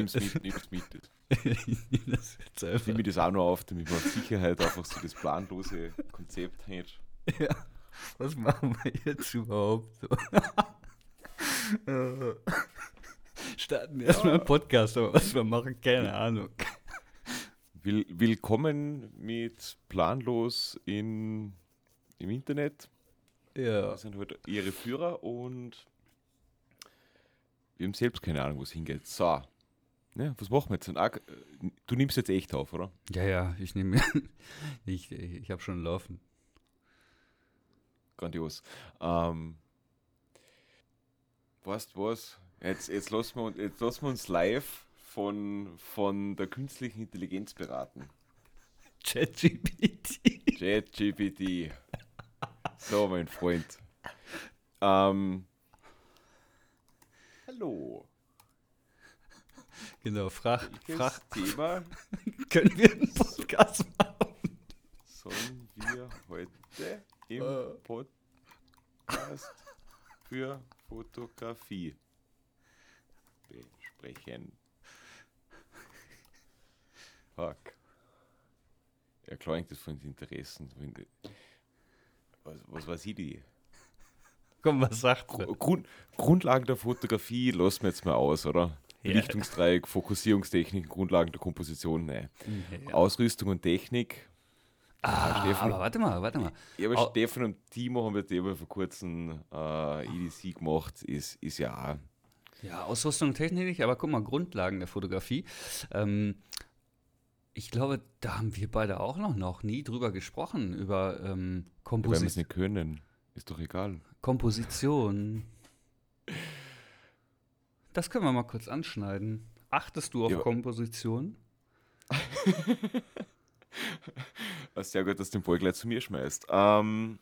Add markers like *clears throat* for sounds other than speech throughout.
Nimm's mit, nimm's mit. *laughs* Das jetzt einfach. Nimm mir das auch noch auf, damit man auf Sicherheit einfach so das planlose Konzept hat. Ja. Was machen wir jetzt überhaupt *laughs* Starten erstmal einen Podcast, aber was wir machen, keine Ahnung. Will, willkommen mit Planlos in, im Internet. Ja. Wir sind heute Ihre Führer und wir haben selbst keine Ahnung, wo es hingeht. So, ne, was machen wir jetzt? Du nimmst jetzt echt auf, oder? Ja, ja, ich nehme. *laughs* Ich, ich habe schon laufen. Grandios. Ähm, weißt was? Jetzt, jetzt, lassen wir, uns- jetzt lassen wir uns live von, von der künstlichen Intelligenz beraten. ChatGPT. ChatGPT. So, mein Freund. Ähm, hallo. *laughs* Genau, frag, frag, Thema *laughs* können wir einen Podcast machen? sollen wir heute im Äh. Podcast für Fotografie besprechen? Fuck. Ja, klar, hängt das von den Interessen. Was, was weiß ich die? Komm, was sagt Gru-? Grund, Grundlagen der Fotografie lassen wir jetzt mal aus, oder? Ja. Belichtungsdreieck, Fokussierungstechnik, Grundlagen der Komposition, nein. Ja. Ausrüstung und Technik. Ah, Stefan. aber warte mal, warte mal. Ja, aber Au- Stefan und Timo haben jetzt eben vor kurzem äh, EDC gemacht, ist, ist ja. Ja, Ausrüstung und Technik aber guck mal, Grundlagen der Fotografie. Ähm, ich glaube, da haben wir beide auch noch, noch nie drüber gesprochen, über ähm, Ja, Weil wir es nicht können. Ist doch egal. Komposition. Das können wir mal kurz anschneiden. Achtest du auf *laughs* Ja. Komposition? Sehr gut, dass du den Ball gleich zu mir schmeißt. Ähm,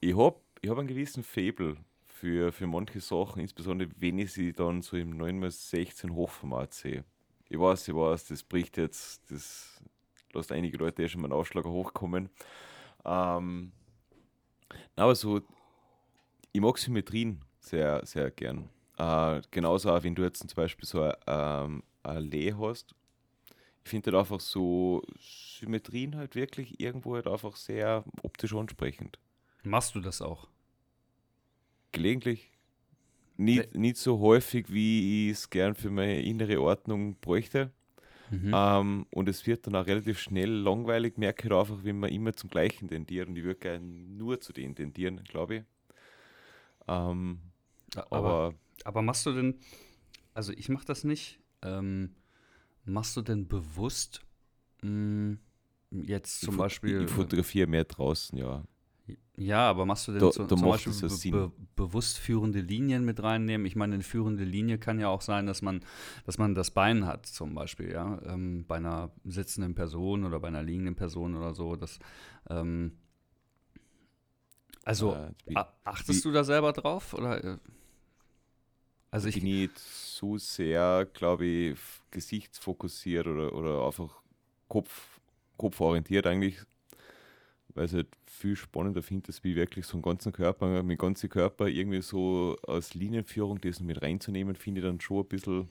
ich habe ich hab einen gewissen Faible für, für manche Sachen, insbesondere wenn ich sie dann so im 9x16 Hochformat sehe. Ich weiß, ich weiß, das bricht jetzt, das lässt einige Leute eh schon mal einen Ausschlag hochkommen. Ähm, aber so, ich mag Symmetrien sehr, sehr gern. Äh, genauso auch, wenn du jetzt zum Beispiel so ein, ähm, Allee hast. Ich finde halt einfach so Symmetrien halt wirklich irgendwo halt einfach sehr optisch ansprechend. Machst du das auch? Gelegentlich. Nicht, nicht so häufig, wie ich es gern für meine innere Ordnung bräuchte. Mhm. Ähm, und es wird dann auch relativ schnell langweilig, merke ich einfach, wenn man immer zum Gleichen tendiert. Und ich würde gerne nur zu denen tendieren, glaube ich. Ähm, aber, aber aber machst du denn, also ich mach das nicht, ähm, machst du denn bewusst mh, jetzt zum ich, Beispiel. ich fotografiere mehr draußen, ja. Ja, aber machst du denn Da- zu, da zum Beispiel be be bewusst führende Linien mit reinnehmen? Ich meine, eine führende Linie kann ja auch sein, dass man, dass man das Bein hat, zum Beispiel, ja, ähm, bei einer sitzenden Person oder bei einer liegenden Person oder so. Das, ähm, also Äh, a- achtest wie- du da selber drauf? Oder, äh, also ich, bin ich nicht so sehr, glaube ich, gesichtsfokussiert oder, oder einfach Kopf, kopforientiert eigentlich, weil es halt viel spannender finde, wie wirklich so einen ganzen Körper, mit ganzen Körper irgendwie so als Linienführung das mit reinzunehmen, finde ich dann schon ein bisschen,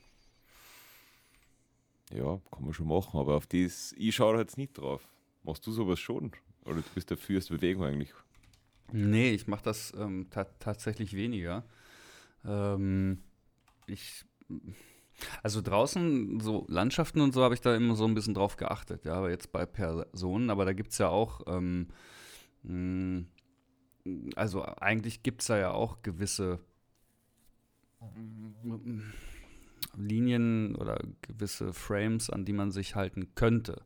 ja, kann man schon machen, aber auf das, ich schaue da jetzt nicht drauf. Machst du sowas schon? Oder du bist dafür als Bewegung eigentlich? Nee, ich mache das ähm, ta tatsächlich weniger. Ähm, ich, also draußen, so Landschaften und so, habe ich da immer so ein bisschen drauf geachtet, ja, aber jetzt bei Personen, aber da gibt es ja auch, ähm, mh, also eigentlich gibt es da ja auch gewisse mm, Linien oder gewisse Frames, an die man sich halten könnte.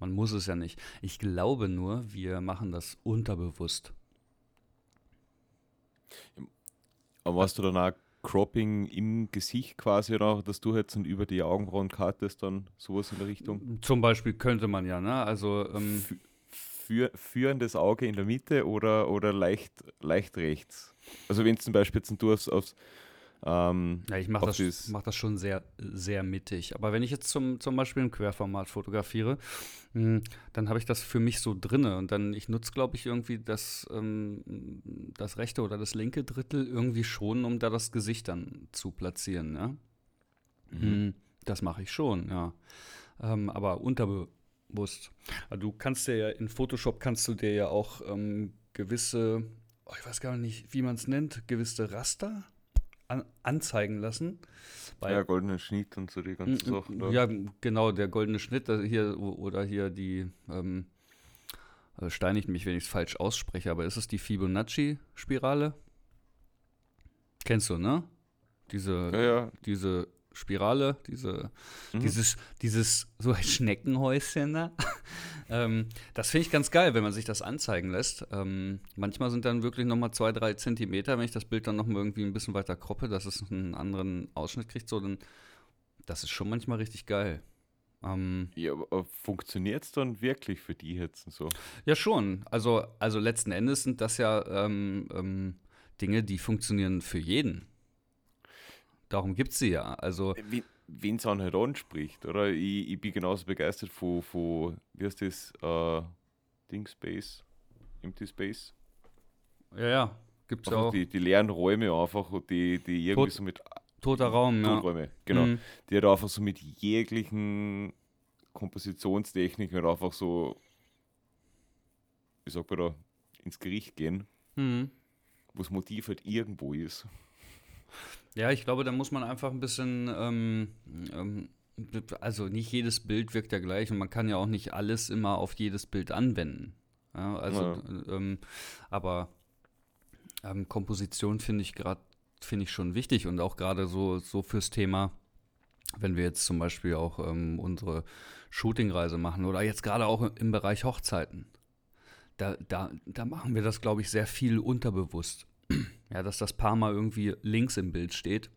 Man muss es ja nicht. Ich glaube nur, wir machen das unterbewusst. Aber hast du dann auch Cropping im Gesicht quasi, oder dass du jetzt dann über die Augenbrauen kartest, dann sowas in der Richtung? Zum Beispiel könnte man ja, ne? Also, ähm, Fü- Für, führendes Auge in der Mitte oder, oder leicht, leicht rechts? Also wenn zum Beispiel jetzt du aufs, aufs Ähm, Ja, ich mache das, mach das schon sehr, sehr mittig. Aber wenn ich jetzt zum, zum Beispiel im Querformat fotografiere, mh, dann habe ich das für mich so drinne. Und dann, ich nutze, glaube ich, irgendwie das, ähm, das rechte oder das linke Drittel irgendwie schon, um da das Gesicht dann zu platzieren. Ja? Mhm. Das mache ich schon, ja. Ähm, aber unterbewusst. Du kannst dir ja in Photoshop kannst du dir ja auch ähm, gewisse, oh, ich weiß gar nicht, wie man es nennt, gewisse Raster an, anzeigen lassen. Bei, ja, goldenen Schnitt und so die Sachen. da. Mm, ja, genau, der goldene Schnitt das hier oder hier die ähm, äh, steinigt mich, wenn ich es falsch ausspreche, aber ist es die Fibonacci-Spirale? Kennst du, ne? Diese, ja, ja. diese Spirale, diese, Mhm. dieses, dieses so ein *laughs* Schneckenhäuschen da. *laughs* ähm, das finde ich ganz geil, wenn man sich das anzeigen lässt. Ähm, manchmal sind dann wirklich nochmal zwei, drei Zentimeter, wenn ich das Bild dann nochmal irgendwie ein bisschen weiter kroppe, dass es einen anderen Ausschnitt kriegt, so dann, das ist schon manchmal richtig geil. Ähm, ja aber funktioniert es dann wirklich für die jetzt und so? ja, schon. Also, also letzten Endes sind das ja ähm, ähm, Dinge, die funktionieren für jeden. Darum gibt es sie ja. Also, Wen es halt anspricht, oder? Ich, ich bin genauso begeistert von, von wie heißt das, äh, Ding Space, Empty Space. ja, ja, gibt es ja auch. die, die leeren Räume einfach, und die, die irgendwie Tot- so mit Toter Raum, ja. Toträume, genau. Mhm. Die hat einfach so mit jeglichen Kompositionstechniken halt einfach so, wie sagt man da, ins Gericht gehen, Mhm. wo das Motiv halt irgendwo ist. Ja, ich glaube, da muss man einfach ein bisschen, ähm, ähm, also nicht jedes Bild wirkt ja gleich und man kann ja auch nicht alles immer auf jedes Bild anwenden. Ja, also, ähm, aber ähm, Komposition finde ich gerade, finde ich schon wichtig und auch gerade so, so fürs Thema, wenn wir jetzt zum Beispiel auch ähm, unsere Shootingreise machen oder jetzt gerade auch im Bereich Hochzeiten. Da, da, da machen wir das, glaube ich, sehr viel unterbewusst. Ja, dass das Paar mal irgendwie links im Bild steht,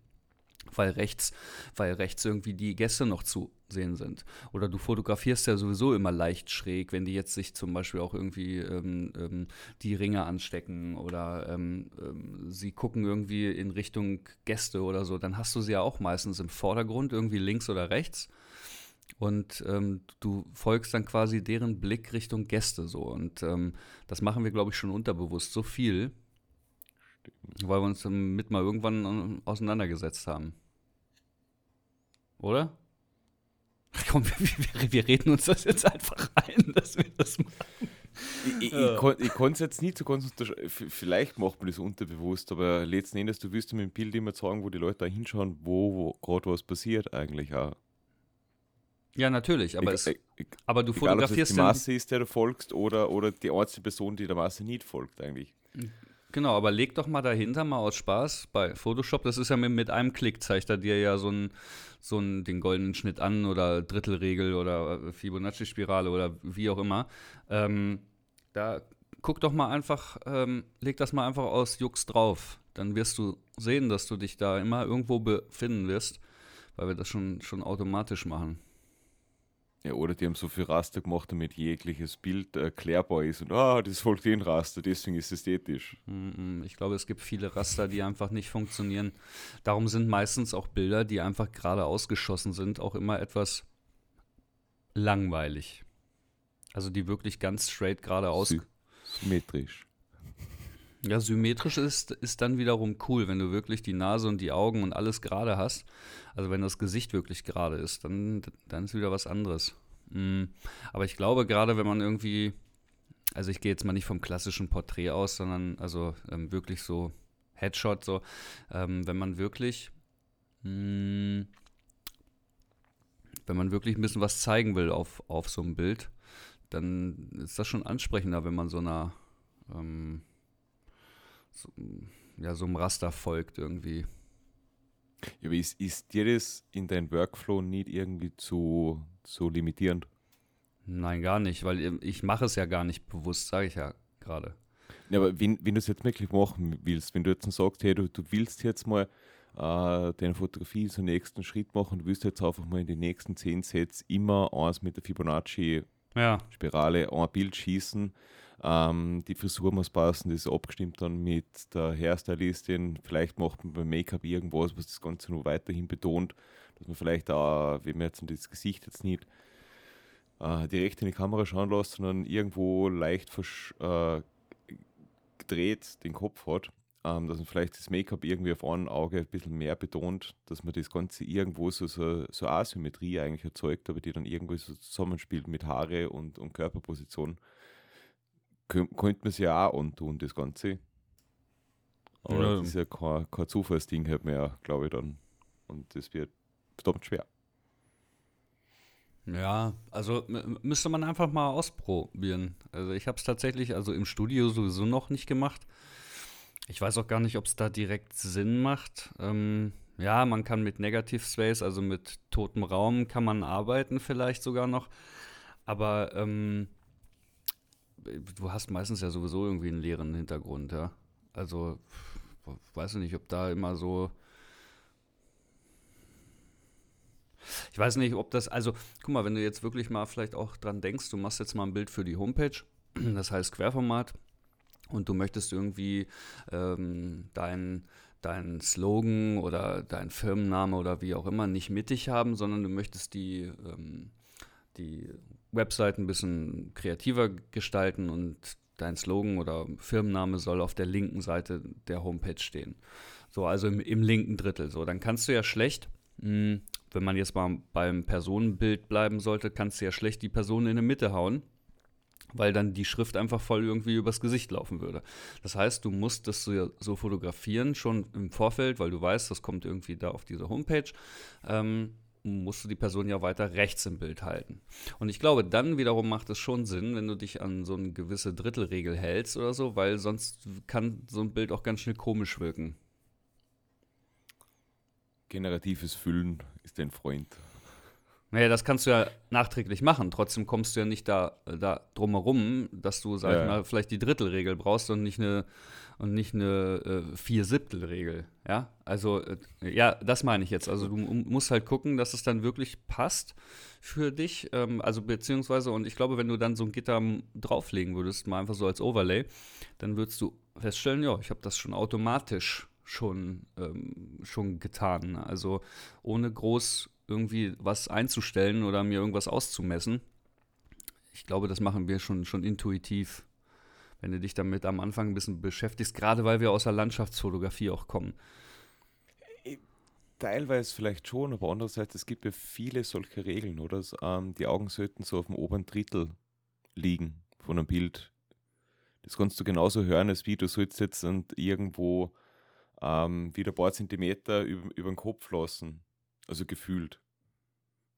weil rechts, weil rechts irgendwie die Gäste noch zu sehen sind. Oder du fotografierst ja sowieso immer leicht schräg, wenn die jetzt sich zum Beispiel auch irgendwie ähm, ähm, die Ringe anstecken oder ähm, ähm, sie gucken irgendwie in Richtung Gäste oder so, dann hast du sie ja auch meistens im Vordergrund, irgendwie links oder rechts. Und ähm, du folgst dann quasi deren Blick Richtung Gäste so. Und ähm, das machen wir, glaube ich, schon unterbewusst so viel, weil wir uns damit mal irgendwann auseinandergesetzt haben. Oder? Komm, *laughs* wir, wir, wir reden uns das jetzt einfach ein, dass wir das machen. Ich, ich, Ja. ich, kon, ich konnte es jetzt nicht so ganz. Vielleicht macht man das unterbewusst, aber letzten Endes, du wirst mit dem Bild immer sagen, wo die Leute da hinschauen, wo, wo gerade was passiert eigentlich auch. Ja, natürlich, aber, Egal- es, aber du Egal, ob es fotografierst die. Masse ist, der du folgst, oder, oder die einzige Person, die der Masse nicht folgt eigentlich. Genau, aber leg doch mal dahinter, mal aus Spaß, bei Photoshop, das ist ja mit, mit einem Klick, zeigt er dir ja so einen, so einen, den goldenen Schnitt an oder Drittelregel oder äh, Fibonacci-Spirale oder wie auch immer. Ähm, da guck doch mal einfach, ähm, leg das mal einfach aus Jux drauf. Dann wirst du sehen, dass du dich da immer irgendwo befinden wirst, weil wir das schon, schon automatisch machen. Ja, oder die haben so viel Raster gemacht, damit jegliches Bild erklärbar ist und ah, das folgt den Raster, deswegen ist es ästhetisch. Ich glaube, es gibt viele Raster, die einfach nicht funktionieren. Darum sind meistens auch Bilder, die einfach gerade ausgeschossen sind, auch immer etwas langweilig. Also die wirklich ganz straight geradeaus. Sy- Symmetrisch. Ja, symmetrisch ist, ist dann wiederum cool, wenn du wirklich die Nase und die Augen und alles gerade hast. Also wenn das Gesicht wirklich gerade ist, dann, dann ist wieder was anderes. Mm, Aber ich glaube, gerade wenn man irgendwie, also ich gehe jetzt mal nicht vom klassischen Porträt aus, sondern also ähm, wirklich so Headshot, so, ähm, wenn man wirklich, mm, wenn man wirklich ein bisschen was zeigen will auf, auf so einem Bild, dann ist das schon ansprechender, wenn man so einer, ähm, so, ja, so einem Raster folgt irgendwie. Ja, aber ist, ist dir das in deinem Workflow nicht irgendwie zu, zu limitierend? Nein, gar nicht, weil ich mache es ja gar nicht bewusst, sage ich ja gerade. Ja, aber wenn, wenn du es jetzt wirklich machen willst, wenn du jetzt sagst, hey, du, du willst jetzt mal äh, deine Fotografie zum nächsten Schritt machen, du willst jetzt einfach mal in die nächsten zehn Sets immer eins mit der Fibonacci Ja. Ein Bild schießen. Ähm, die Frisur muss passen, das ist abgestimmt dann mit der Hairstylistin. Vielleicht macht man beim Make-up irgendwas, was das Ganze nur weiterhin betont, dass man vielleicht auch, wie man jetzt das Gesicht jetzt nicht äh, direkt in die Kamera schauen lässt, sondern irgendwo leicht äh, gedreht den Kopf hat. Ähm, dass man vielleicht das Make-up irgendwie auf einem Auge ein bisschen mehr betont, dass man das Ganze irgendwo so, so, so Asymmetrie eigentlich erzeugt, aber die dann irgendwo so zusammenspielt mit Haare und, und Körperposition könnte man sich ja auch antun, das Ganze. Aber ja. das ist ja kein, kein Zufallsding, halt mehr, glaube ich dann. Und das wird verdammt schwer. Ja, also müsste man einfach mal ausprobieren. Also ich habe es tatsächlich, also im Studio sowieso noch nicht gemacht. Ich weiß auch gar nicht, ob es da direkt Sinn macht. Ähm, ja, man kann mit Negative Space, also mit totem Raum, kann man arbeiten vielleicht sogar noch. Aber ähm, du hast meistens ja sowieso irgendwie einen leeren Hintergrund, ja. Also, weiß ich nicht, ob da immer so. Ich weiß nicht, ob das, also, guck mal, wenn du jetzt wirklich mal vielleicht auch dran denkst, du machst jetzt mal ein Bild für die Homepage, *clears throat* das heißt Querformat, und du möchtest irgendwie ähm, dein, dein Slogan oder dein Firmenname oder wie auch immer nicht mittig haben, sondern du möchtest die, ähm, die Website ein bisschen kreativer gestalten und dein Slogan oder Firmenname soll auf der linken Seite der Homepage stehen. So, also im, im linken Drittel. So, dann kannst du ja schlecht, mh, hm, wenn man jetzt mal beim Personenbild bleiben sollte, kannst du ja schlecht die Person in die Mitte hauen, weil dann die Schrift einfach voll irgendwie übers Gesicht laufen würde. Das heißt, du musst das so, so fotografieren, schon im Vorfeld, weil du weißt, das kommt irgendwie da auf diese Homepage. Ähm, musst du die Person ja weiter rechts im Bild halten. Und ich glaube, dann wiederum macht es schon Sinn, wenn du dich an so eine gewisse Drittelregel hältst oder so, weil sonst kann so ein Bild auch ganz schnell komisch wirken. Generatives Füllen ist dein Freund. Naja, das kannst du ja nachträglich machen. Trotzdem kommst du ja nicht da, da drumherum, dass du, sag ja. ich mal, vielleicht die Drittelregel brauchst und nicht eine und nicht eine äh, Vier-Siebtel-Regel. Ja, also, äh, ja, das meine ich jetzt. Also, du musst halt gucken, dass es dann wirklich passt für dich. Ähm, also, beziehungsweise, und ich glaube, wenn du dann so ein Gitter drauflegen würdest, mal einfach so als Overlay, dann würdest du feststellen, ja, ich habe das schon automatisch schon, ähm, schon getan. Also, ohne groß irgendwie was einzustellen oder mir irgendwas auszumessen. Ich glaube, das machen wir schon, schon intuitiv wenn du dich damit am Anfang ein bisschen beschäftigst, gerade weil wir aus der Landschaftsfotografie auch kommen. Teilweise vielleicht schon, aber andererseits, es gibt ja viele solche Regeln, oder? Ähm, die Augen sollten so auf dem oberen Drittel liegen von einem Bild. Das kannst du genauso hören, als wie du sollst jetzt irgendwo ähm, wieder ein paar Zentimeter über, über den Kopf lassen. Also gefühlt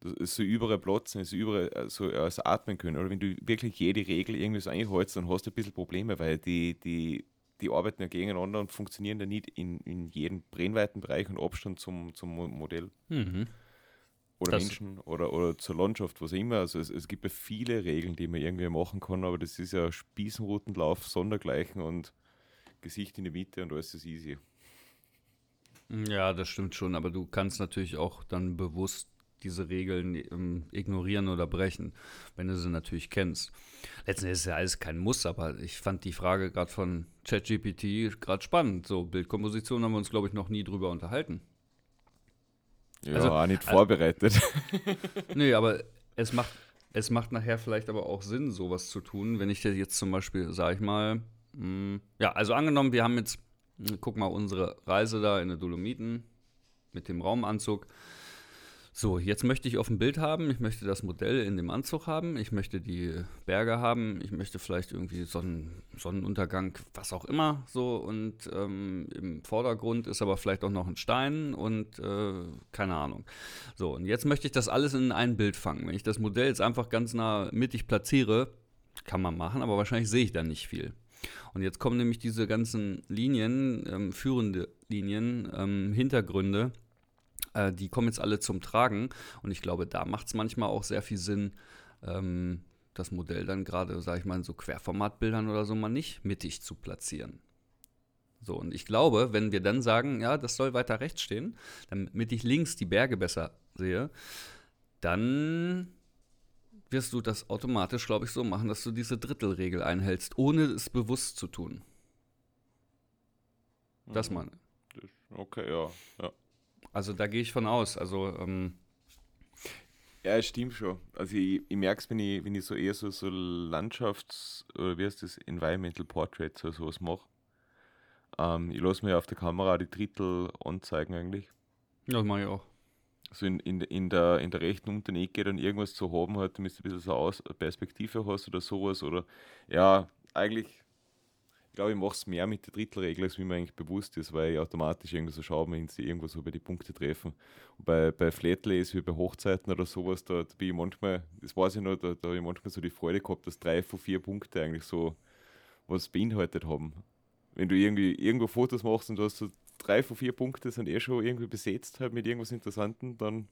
so überall platzen, so überall so also atmen können. Oder wenn du wirklich jede Regel irgendwie so einhältst, dann hast du ein bisschen Probleme, weil die, die, die arbeiten ja gegeneinander und funktionieren ja nicht in, in jedem Brennweitenbereich und Abstand zum, zum Modell. Mhm. Oder das Menschen oder, oder zur Landschaft, was immer. Also es, es gibt ja viele Regeln, die man irgendwie machen kann, aber das ist ja Spießenroutenlauf, Sondergleichen und Gesicht in die Mitte und alles ist easy. Ja, das stimmt schon, aber du kannst natürlich auch dann bewusst diese Regeln ähm, ignorieren oder brechen, wenn du sie natürlich kennst. Letztendlich ist ja alles kein Muss, aber ich fand die Frage gerade von ChatGPT gerade spannend. So, Bildkomposition haben wir uns, glaube ich, noch nie drüber unterhalten. Ja, also, auch nicht vorbereitet. Also, *laughs* *laughs* nee, aber es macht, es macht nachher vielleicht aber auch Sinn, sowas zu tun, wenn ich dir jetzt zum Beispiel, sage ich mal, mh, hm, ja, also angenommen, wir haben jetzt, guck mal, unsere Reise da in den Dolomiten mit dem Raumanzug. So, jetzt möchte ich auf dem Bild haben, ich möchte das Modell in dem Anzug haben, ich möchte die Berge haben, ich möchte vielleicht irgendwie Sonnen, Sonnenuntergang, was auch immer, so und ähm, im Vordergrund ist aber vielleicht auch noch ein Stein und äh, keine Ahnung. So, und jetzt möchte ich das alles in ein Bild fangen. Wenn ich das Modell jetzt einfach ganz nah mittig platziere, kann man machen, aber wahrscheinlich sehe ich da nicht viel. Und jetzt kommen nämlich diese ganzen Linien, ähm, führende Linien, ähm, Hintergründe, äh, die kommen jetzt alle zum Tragen. Und ich glaube, da macht es manchmal auch sehr viel Sinn, ähm, das Modell dann gerade, sage ich mal, in so Querformatbildern oder so mal nicht mittig zu platzieren. So, und ich glaube, wenn wir dann sagen, ja, das soll weiter rechts stehen, damit ich links die Berge besser sehe, dann wirst du das automatisch, glaube ich, so machen, dass du diese Drittelregel einhältst, ohne es bewusst zu tun. Das Mhm. meine Okay, ja. ja. Also da gehe ich von aus. Also, ähm, Ja, es stimmt schon. Also ich, ich merke es, wenn ich, wenn ich so eher so, so Landschafts- oder wie heißt das, Environmental Portraits oder sowas mache. Ähm, ich lasse mir auf der Kamera die Drittel anzeigen eigentlich. ja, das mache ich auch. So in, in, in, der, in der rechten unteren Ecke dann irgendwas zu haben, halt, damit du ein bisschen so Aus Perspektive hast oder sowas. Oder ja, eigentlich, ich glaube, ich mache es mehr mit der Drittelregel, als wie mir eigentlich bewusst ist, weil ich automatisch irgendwie so schaue, wenn sie irgendwo so bei die Punkte treffen. Und bei, bei Flatlays wie bei Hochzeiten oder sowas, da, da bin ich manchmal, das weiß ich noch, da, da habe ich manchmal so die Freude gehabt, dass drei von vier Punkte eigentlich so was beinhaltet haben. Wenn du irgendwie irgendwo Fotos machst und du hast so drei von vier Punkte sind eh schon irgendwie besetzt halt mit irgendwas Interessantem, dann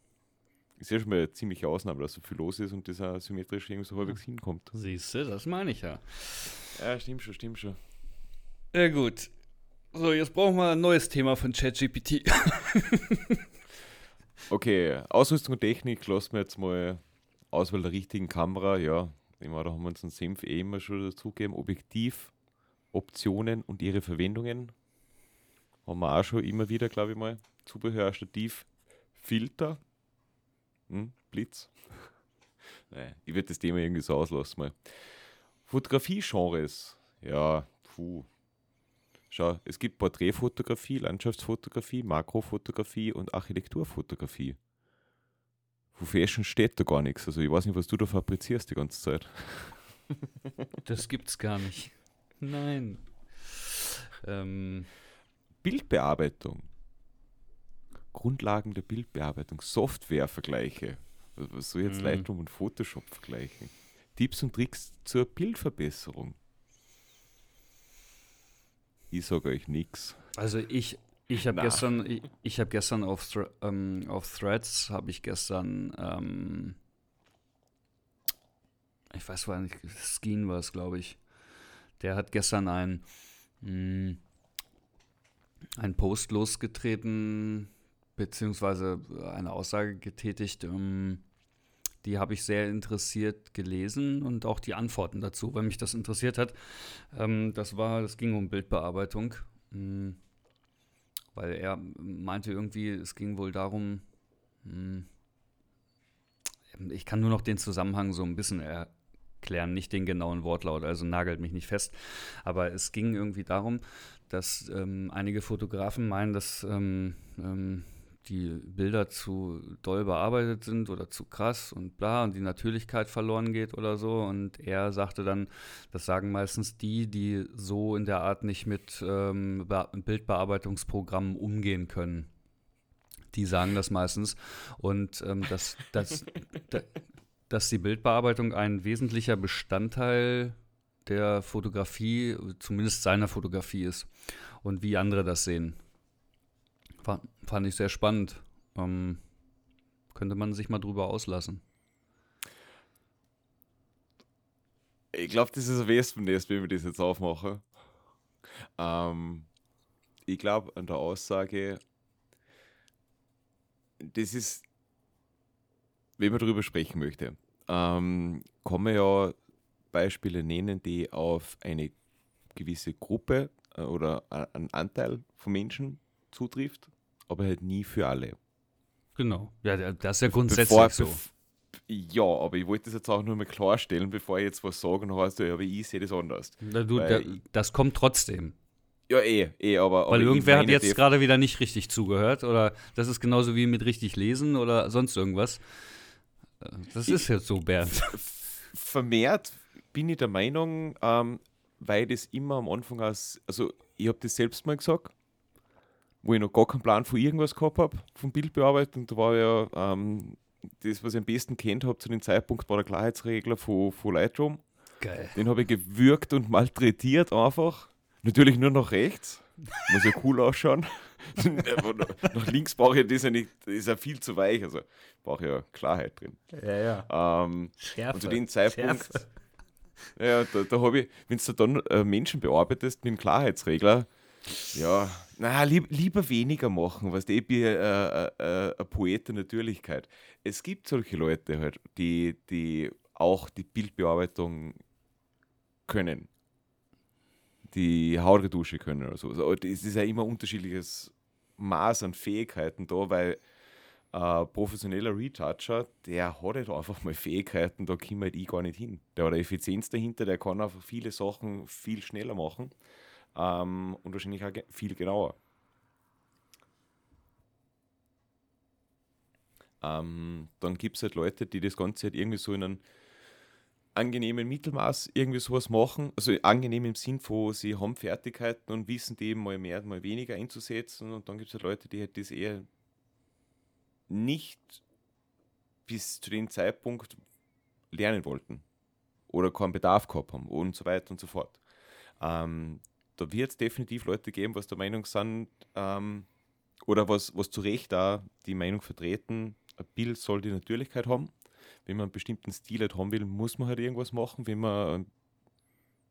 ist ja schon mal eine ziemliche Ausnahme, dass so viel los ist und das auch symmetrisch irgendwie so halbwegs hinkommt. Siehst du, das meine ich ja. Ja, stimmt schon, stimmt schon. Ja, gut. So, jetzt brauchen wir ein neues Thema von ChatGPT. *laughs* Okay, Ausrüstung und Technik lassen wir jetzt mal Auswahl der richtigen Kamera. Ja, meine, da haben wir uns einen Senf eh immer schon dazugegeben. Objektiv, Optionen und ihre Verwendungen haben wir auch schon immer wieder, glaube ich mal. Zubehör, Stativ, Filter, hm, Blitz. *laughs* Nein, ich würde das Thema irgendwie so auslassen mal. Fotografie-Genres, ja, puh. Schau, es gibt Porträtfotografie, Landschaftsfotografie, Makrofotografie und Architekturfotografie. Für Fashion steht da gar nichts. Also ich weiß nicht, was du da fabrizierst die ganze Zeit. Das gibt's gar nicht. Nein. Ähm, Bildbearbeitung. Grundlagen der Bildbearbeitung. Softwarevergleiche. Was was soll jetzt Mhm. Lightroom und Photoshop vergleichen? Tipps und Tricks zur Bildverbesserung. Ich sage euch nichts. also ich, ich habe gestern, ich, ich habe gestern auf, Thre ähm, auf Threads habe ich gestern, ähm, ich weiß gar nicht, Skeen war es, glaube ich. Der hat gestern ein, mh, ein Post losgetreten, beziehungsweise eine Aussage getätigt, ähm, die habe ich sehr interessiert gelesen und auch die Antworten dazu, weil mich das interessiert hat. Ähm, das war, das ging um Bildbearbeitung, mh, weil er meinte irgendwie, es ging wohl darum, mh, ich kann nur noch den Zusammenhang so ein bisschen erklären, nicht den genauen Wortlaut, also nagelt mich nicht fest. Aber es ging irgendwie darum, dass ähm, einige Fotografen meinen, dass ähm, ähm, die Bilder zu doll bearbeitet sind oder zu krass und bla und die Natürlichkeit verloren geht oder so. Und er sagte dann, das sagen meistens die, die so in der Art nicht mit ähm, Be Bildbearbeitungsprogrammen umgehen können. Die sagen das meistens. Und ähm, dass, dass, *laughs* da, dass die Bildbearbeitung ein wesentlicher Bestandteil der Fotografie, zumindest seiner Fotografie ist. Und wie andere das sehen. Fa- Fand ich sehr spannend. Ähm, könnte man sich mal drüber auslassen. Ich glaube, das ist ein Wespennest, wenn wir das jetzt aufmachen. Ähm, ich glaube an der Aussage, das ist, wenn man darüber sprechen möchte, ähm, kann ja Beispiele nennen, die auf eine gewisse Gruppe äh, oder einen Anteil von Menschen zutrifft, aber halt nie für alle. Genau. Ja, das ist ja grundsätzlich Bevor- so. Ja, aber ich wollte das jetzt auch nur mal klarstellen, bevor ich jetzt was sage, dann heißt du, ja, aber ich sehe das anders. Na, du, der, ich- das kommt trotzdem. Ja, eh, eh, aber. Weil aber ich irgendwer hat jetzt gerade wieder nicht richtig zugehört. Oder das ist genauso wie mit richtig lesen oder sonst irgendwas. Äh, Das ist jetzt so, Bernd. *laughs* vermehrt bin ich der Meinung, ähm, weil das immer am Anfang aus, also ich habe das selbst mal gesagt, wo ich noch gar keinen Plan von irgendwas gehabt habe, von Bildbearbeitung, da war ja ähm, das, was ich am besten kennt habe zu dem Zeitpunkt, war der Klarheitsregler von, von Lightroom. Geil. Den habe ich gewürgt und malträtiert einfach. Natürlich nur nach rechts. Muss ja cool ausschauen. *laughs* Nach- nach links brauche ich das ja nicht, das ist ja viel zu weich. Also brauche ja Klarheit drin. Ja, ja. Ähm, Schärfe. und zu dem Zeitpunkt, Schärfe. Ja, da, da habe ich, wenn du dann äh, Menschen bearbeitest mit dem Klarheitsregler, ja, na, lieb, lieber weniger machen, was ich bin äh, äh, äh, ein Poet der Natürlichkeit. Es gibt solche Leute halt, die, die auch die Bildbearbeitung können. Die Hautretusche können oder so. Es ist ja immer unterschiedliches Maß an Fähigkeiten da, weil äh, professioneller Retoucher, der hat halt einfach mal Fähigkeiten, da kommt halt ich gar nicht hin. Der hat eine Effizienz dahinter, der kann einfach viele Sachen viel schneller machen ähm, und wahrscheinlich auch viel genauer. Ähm, dann gibt es halt Leute, die das Ganze halt irgendwie so in einem angenehmen Mittelmaß irgendwie sowas machen. Also angenehm im Sinn von, sie haben Fertigkeiten und wissen die eben mal mehr, mal weniger einzusetzen. Und dann gibt es halt Leute, die halt das eher nicht bis zu dem Zeitpunkt lernen wollten oder keinen Bedarf gehabt haben und so weiter und so fort. Ähm, da wird es definitiv Leute geben, was der Meinung sind, ähm, oder was, was zu Recht da die Meinung vertreten, ein Bild soll die Natürlichkeit haben. Wenn man einen bestimmten Stil halt haben will, muss man halt irgendwas machen. Wenn man,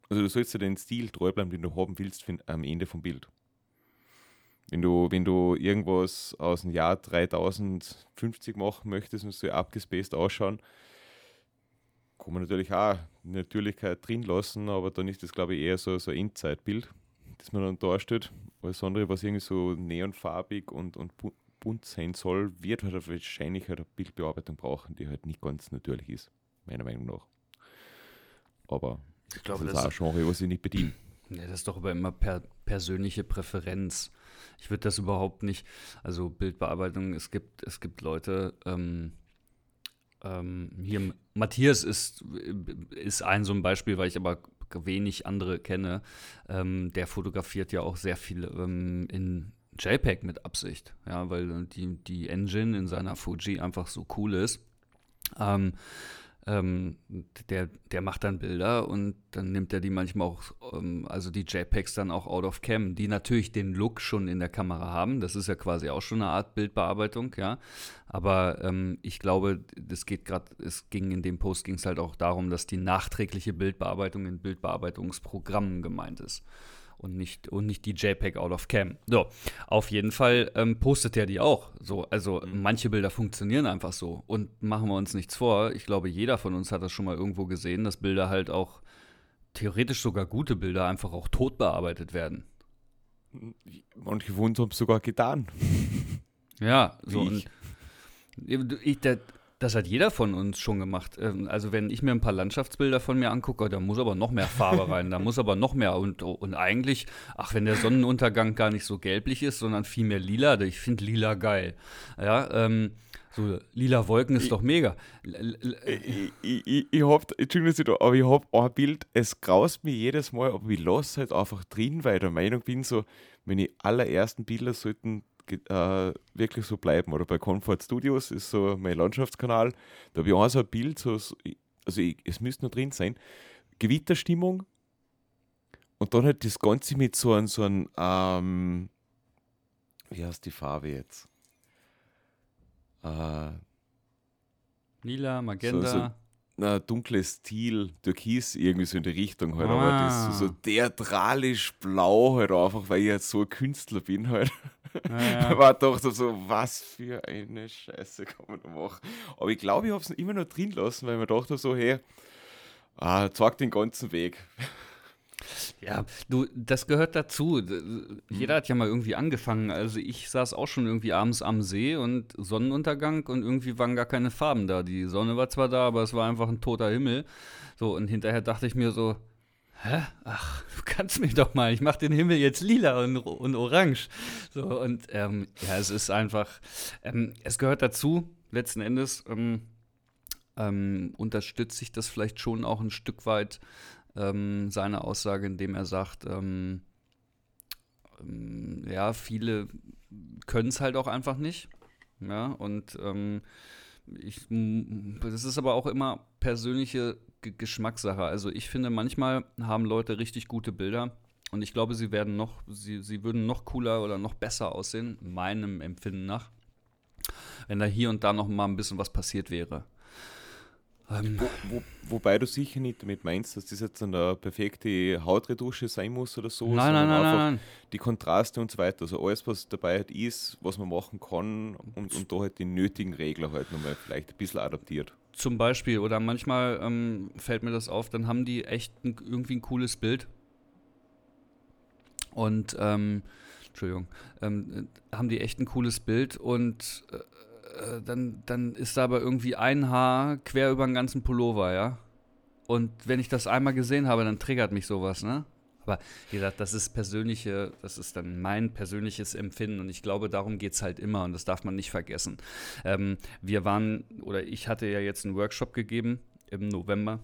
also du sollst ja den Stil treu bleiben, den du haben willst am Ende vom Bild. Wenn du, wenn du irgendwas aus dem Jahr 3050 machen möchtest und soll abgespaced ausschauen, kann man natürlich auch Natürlichkeit drin lassen, aber dann ist das, glaube ich, eher so, so ein Endzeitbild, das man dann darstellt. Alles andere, was irgendwie so neonfarbig und, und bunt sein soll, wird halt wahrscheinlich halt eine Bildbearbeitung brauchen, die halt nicht ganz natürlich ist, meiner Meinung nach. Aber ich glaube, das ist das auch ein Genre, was ich nicht bediene. Ja, das ist doch aber immer per persönliche Präferenz. Ich würde das überhaupt nicht, also Bildbearbeitung, es gibt, es gibt Leute, ähm, ähm, hier Matthias ist, ist ein so ein Beispiel, weil ich aber wenig andere kenne. Ähm, der fotografiert ja auch sehr viel ähm, in JPEG mit Absicht, ja, weil die, die Engine in seiner Fuji einfach so cool ist. Ähm, ähm, der, der macht dann Bilder und dann nimmt er die manchmal auch, ähm, also die JPEGs dann auch out of cam, die natürlich den Look schon in der Kamera haben. Das ist ja quasi auch schon eine Art Bildbearbeitung, ja. Aber ähm, ich glaube, das geht gerade, es ging in dem Post ging es halt auch darum, dass die nachträgliche Bildbearbeitung in Bildbearbeitungsprogrammen gemeint ist und nicht, und nicht die JPEG out of cam. So, auf jeden Fall ähm, postet er die auch. So, also mhm. manche Bilder funktionieren einfach so. Und machen wir uns nichts vor. Ich glaube, jeder von uns hat das schon mal irgendwo gesehen, dass Bilder halt auch theoretisch sogar gute Bilder einfach auch tot bearbeitet werden. Manche von uns haben es sogar getan. Ja, so. Ich. Und ich, der, das hat jeder von uns schon gemacht. Ähm, also wenn ich mir ein paar Landschaftsbilder von mir angucke, da muss aber noch mehr Farbe rein, da muss aber noch mehr und, und eigentlich, ach, wenn der Sonnenuntergang gar nicht so gelblich ist, sondern viel mehr lila, ich finde lila geil. Ja, ähm, so lila Wolken ist ich, doch mega. Ich, ich, ich, hab, Entschuldigung, aber ich habe ein Bild, es graust mir jedes Mal, aber ich lasse halt einfach drin, weil ich der Meinung bin, so, meine allerersten Bilder sollten äh, wirklich so bleiben. Oder bei Comfort Studios ist so mein Landschaftskanal, da habe ich auch so ein Bild, so, also ich, es müsste noch drin sein, Gewitterstimmung und dann halt das Ganze mit so einem, so einem ähm, wie heißt die Farbe jetzt? Äh, Lila, Magenta. So, so, na, dunkles Stil, Türkis, irgendwie so in die Richtung halt, ah. aber das so, so theatralisch blau halt einfach, weil ich jetzt so ein Künstler bin halt. Ja, *laughs* ja. war doch so, was für eine Scheiße kann man da machen. Aber ich glaube, ich habe es immer noch drin lassen, weil man dachte so, hey, ah, zeig den ganzen Weg. Ja, du, das gehört dazu. Jeder hat ja mal irgendwie angefangen. Also ich saß auch schon irgendwie abends am See und Sonnenuntergang und irgendwie waren gar keine Farben da. Die Sonne war zwar da, aber es war einfach ein toter Himmel. So, und hinterher dachte ich mir so, hä? Ach, du kannst mich doch mal, ich mach den Himmel jetzt lila und, und orange. So, und ähm, ja, es ist einfach, ähm, es gehört dazu, letzten Endes. Ähm, ähm, unterstütze ich das vielleicht schon auch ein Stück weit, ähm, seine Aussage, indem er sagt, ähm, ähm, ja, viele können es halt auch einfach nicht. Ja, und ähm, ich, das ist aber auch immer persönliche G Geschmackssache. Also ich finde, manchmal haben Leute richtig gute Bilder und ich glaube, sie werden noch, sie, sie würden noch cooler oder noch besser aussehen, meinem Empfinden nach, wenn da hier und da noch mal ein bisschen was passiert wäre. Ähm, wo, wo, wobei du sicher nicht damit meinst, dass das jetzt eine perfekte Hautretusche sein muss oder so, nein, sondern nein, nein, einfach nein. die Kontraste und so weiter. Also alles, was dabei ist, was man machen kann und, und da halt die nötigen Regler halt nochmal vielleicht ein bisschen adaptiert. zum Beispiel, oder manchmal ähm, fällt mir das auf, dann haben die echt ein, irgendwie ein cooles Bild. Und, ähm, Entschuldigung, ähm, haben die echt ein cooles Bild und äh, äh, dann, dann ist da aber irgendwie ein Haar quer über den ganzen Pullover, ja. Und wenn ich das einmal gesehen habe, dann triggert mich sowas, ne? Aber wie gesagt, das ist persönliche, das ist dann mein persönliches Empfinden und ich glaube, darum geht es halt immer und das darf man nicht vergessen. Ähm, wir waren, oder ich hatte ja jetzt einen Workshop gegeben im November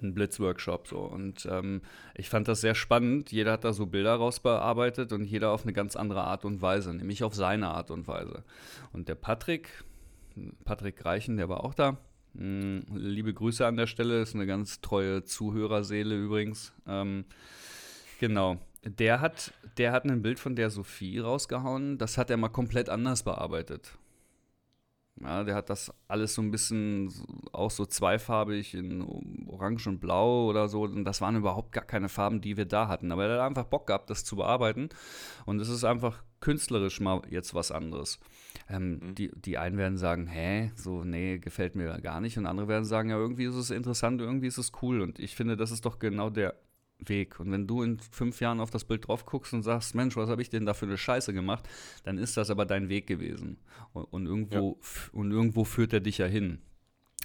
ein Blitzworkshop so und ähm, ich fand das sehr spannend. Jeder hat da so Bilder rausbearbeitet und jeder auf eine ganz andere Art und Weise, nämlich auf seine Art und Weise. Und der Patrick, Patrick Reichen, der war auch da, hm, liebe Grüße an der Stelle, ist eine ganz treue Zuhörerseele übrigens. Ähm, genau. Der hat, der hat ein Bild von der Sophie rausgehauen, das hat er mal komplett anders bearbeitet. Ja, der hat das alles so ein bisschen auch so zweifarbig in Orange und Blau oder so. Und das waren überhaupt gar keine Farben, die wir da hatten. Aber er hat einfach Bock gehabt, das zu bearbeiten. Und es ist einfach künstlerisch mal jetzt was anderes. Ähm, mhm. die, die einen werden sagen, hä, so, nee, gefällt mir gar nicht. Und andere werden sagen, ja, irgendwie ist es interessant, irgendwie ist es cool. Und ich finde, das ist doch genau der Weg. Und wenn du in fünf Jahren auf das Bild drauf guckst und sagst, Mensch, was habe ich denn da für eine Scheiße gemacht, dann ist das aber dein Weg gewesen. Und, und irgendwo, ja. und irgendwo führt er dich ja hin.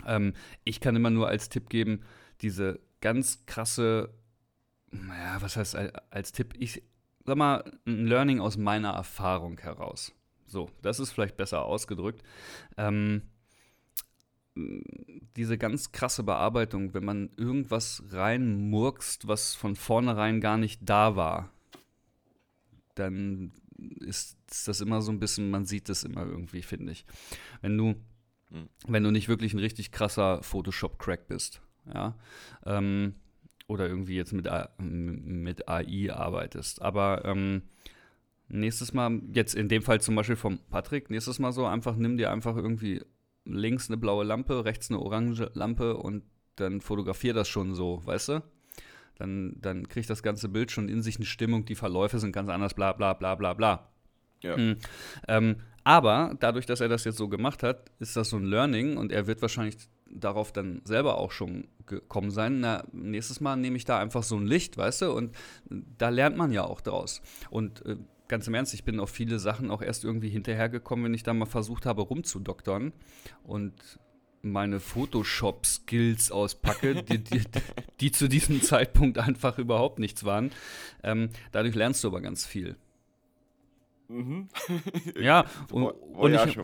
Ähm, ich kann immer nur als Tipp geben, diese ganz krasse, naja, was heißt als Tipp? Ich sag mal, ein Learning aus meiner Erfahrung heraus. So, das ist vielleicht besser ausgedrückt. Ähm, diese ganz krasse Bearbeitung, wenn man irgendwas reinmurkst, was von vornherein gar nicht da war, dann ist das immer so ein bisschen, man sieht das immer irgendwie, finde ich. Wenn du, mhm. wenn du nicht wirklich ein richtig krasser Photoshop-Crack bist, ja, ähm, oder irgendwie jetzt mit, mit AI arbeitest, aber ähm, nächstes Mal, jetzt in dem Fall zum Beispiel vom Patrick, nächstes Mal so einfach, nimm dir einfach irgendwie links eine blaue Lampe, rechts eine orange Lampe und dann fotografier das schon so, weißt du? Dann, dann kriegt das ganze Bild schon in sich eine Stimmung, die Verläufe sind ganz anders, bla bla bla bla bla. Ja. Mhm. Ähm, aber dadurch, dass er das jetzt so gemacht hat, ist das so ein Learning und er wird wahrscheinlich darauf dann selber auch schon gekommen sein. Na, nächstes Mal nehme ich da einfach so ein Licht, weißt du? Und da lernt man ja auch draus. Und äh, ganz im Ernst, ich bin auf viele Sachen auch erst irgendwie hinterhergekommen, wenn ich da mal versucht habe, rumzudoktern und meine Photoshop-Skills auspacke, die, die, die, zu diesem Zeitpunkt einfach überhaupt nichts waren. Ähm, dadurch lernst du aber ganz viel. Mhm. *laughs* ja, *laughs* und, und ich,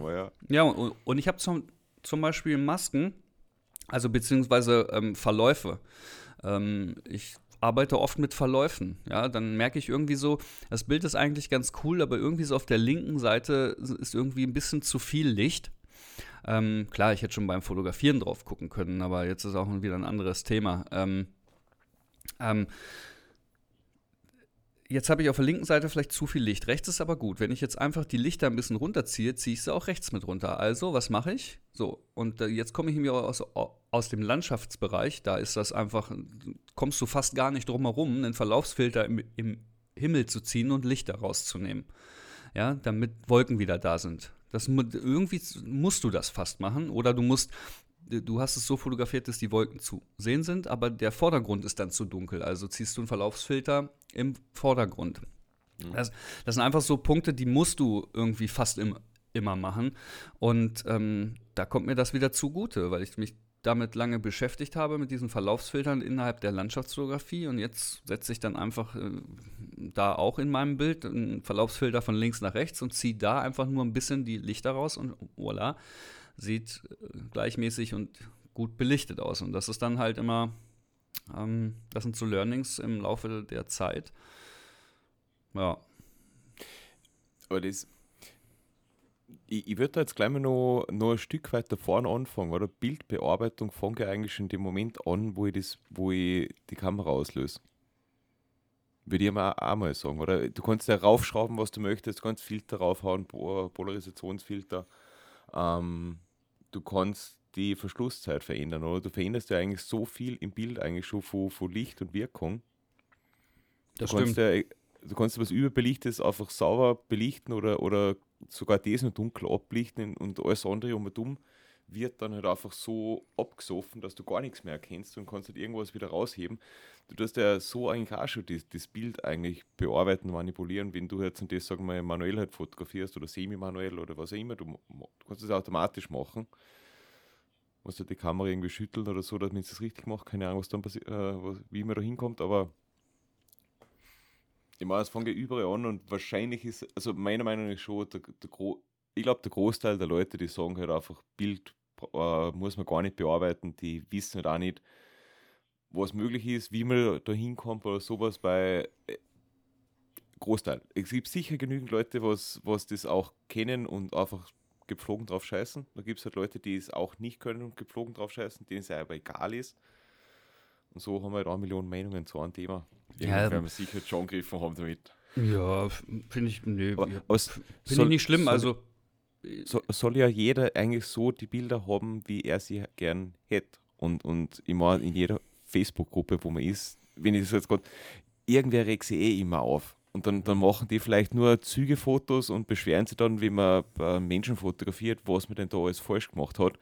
ja, und, und ich habe zum, zum Beispiel Masken, also beziehungsweise ähm, Verläufe. Ähm, ich arbeite oft mit Verläufen. Ja, dann merke ich irgendwie so, das Bild ist eigentlich ganz cool, aber irgendwie so auf der linken Seite ist irgendwie ein bisschen zu viel Licht. Ähm, klar, ich hätte schon beim Fotografieren drauf gucken können, aber jetzt ist auch wieder ein anderes Thema. Ähm, ähm, jetzt habe ich auf der linken Seite vielleicht zu viel Licht. Rechts ist aber gut. Wenn ich jetzt einfach die Lichter ein bisschen runterziehe, ziehe ich sie auch rechts mit runter. Also, was mache ich? So, und äh, jetzt komme ich mir aus, aus dem Landschaftsbereich. Da ist das einfach, kommst du fast gar nicht drum herum, einen Verlaufsfilter im, im Himmel zu ziehen und Lichter rauszunehmen. Ja, damit Wolken wieder da sind. Das, irgendwie musst du das fast machen. Oder du musst du hast es so fotografiert, dass die Wolken zu sehen sind, aber der Vordergrund ist dann zu dunkel. Also ziehst du einen Verlaufsfilter im Vordergrund. Mhm. Das, das, sind einfach so Punkte, die musst du irgendwie fast im, immer machen. Und ähm, da kommt mir das wieder zugute, weil ich mich damit lange beschäftigt habe, mit diesen Verlaufsfiltern innerhalb der Landschaftsfotografie. Und jetzt setze ich dann einfach äh, da auch in meinem Bild einen Verlaufsfilter von links nach rechts und ziehe da einfach nur ein bisschen die Lichter raus und voilà sieht äh, gleichmäßig und gut belichtet aus. Und das ist dann halt immer, ähm, das sind so Learnings im Laufe der Zeit. Ja. Aber das, ich, ich würde da jetzt gleich mal noch, noch ein Stück weiter vorne anfangen, oder? Bildbearbeitung fange ich eigentlich schon in dem Moment an, wo ich, das, wo ich die Kamera auslöse. Würde ich mal auch mal sagen, oder? Du kannst ja raufschrauben, was du möchtest, du kannst Filter raufhauen, Polarisationsfilter. Ähm, du kannst die Verschlusszeit verändern, oder? Du veränderst ja eigentlich so viel im Bild eigentlich schon von, von Licht und Wirkung. Das du stimmt. Kannst ja, du kannst was Überbelichtetes einfach sauber belichten oder, oder sogar das noch dunkel ablichten und alles andere um und um wird dann halt einfach so abgesoffen, dass du gar nichts mehr erkennst und kannst halt irgendwas wieder rausheben. Du tust ja so eigentlich auch schon das, das Bild eigentlich bearbeiten, manipulieren, wenn du jetzt und das, sagen wir, manuell halt fotografierst oder semi-manuell oder was auch immer, du, du kannst das automatisch machen. Musst du die Kamera irgendwie schütteln oder so, damit es das richtig macht. Keine Ahnung, was dann passiert, äh, wie man da hinkommt, aber ich meine, es fängt ja überall an und wahrscheinlich ist, also meiner Meinung nach schon, der, der ich glaube, der Großteil der Leute, die sagen halt einfach, Bild äh, muss man gar nicht bearbeiten, die wissen halt auch nicht, was möglich ist, wie man da hinkommt oder sowas bei äh, Großteil. Es gibt sicher genügend Leute, was, was das auch kennen und einfach gepflogen drauf scheißen. Da gibt es halt Leute, die es auch nicht können und gepflogen drauf scheißen, denen es aber egal ist. Und so haben wir halt auch Millionen Meinungen zu einem Thema. Irgendwann ja, werden wir sicher schon gegriffen haben damit. Ja, finde ich, nee, finde ich nicht schlimm. Soll, also so, soll ja jeder eigentlich so die Bilder haben, wie er sie gern hätte. Und, und immer in jeder Facebook-Gruppe, wo man ist, wenn ich das jetzt gerade, irgendwer regt sich eh immer auf. Und dann, dann machen die vielleicht nur Zügefotos und beschweren sich dann, wenn man Menschen fotografiert, was man denn da alles falsch gemacht hat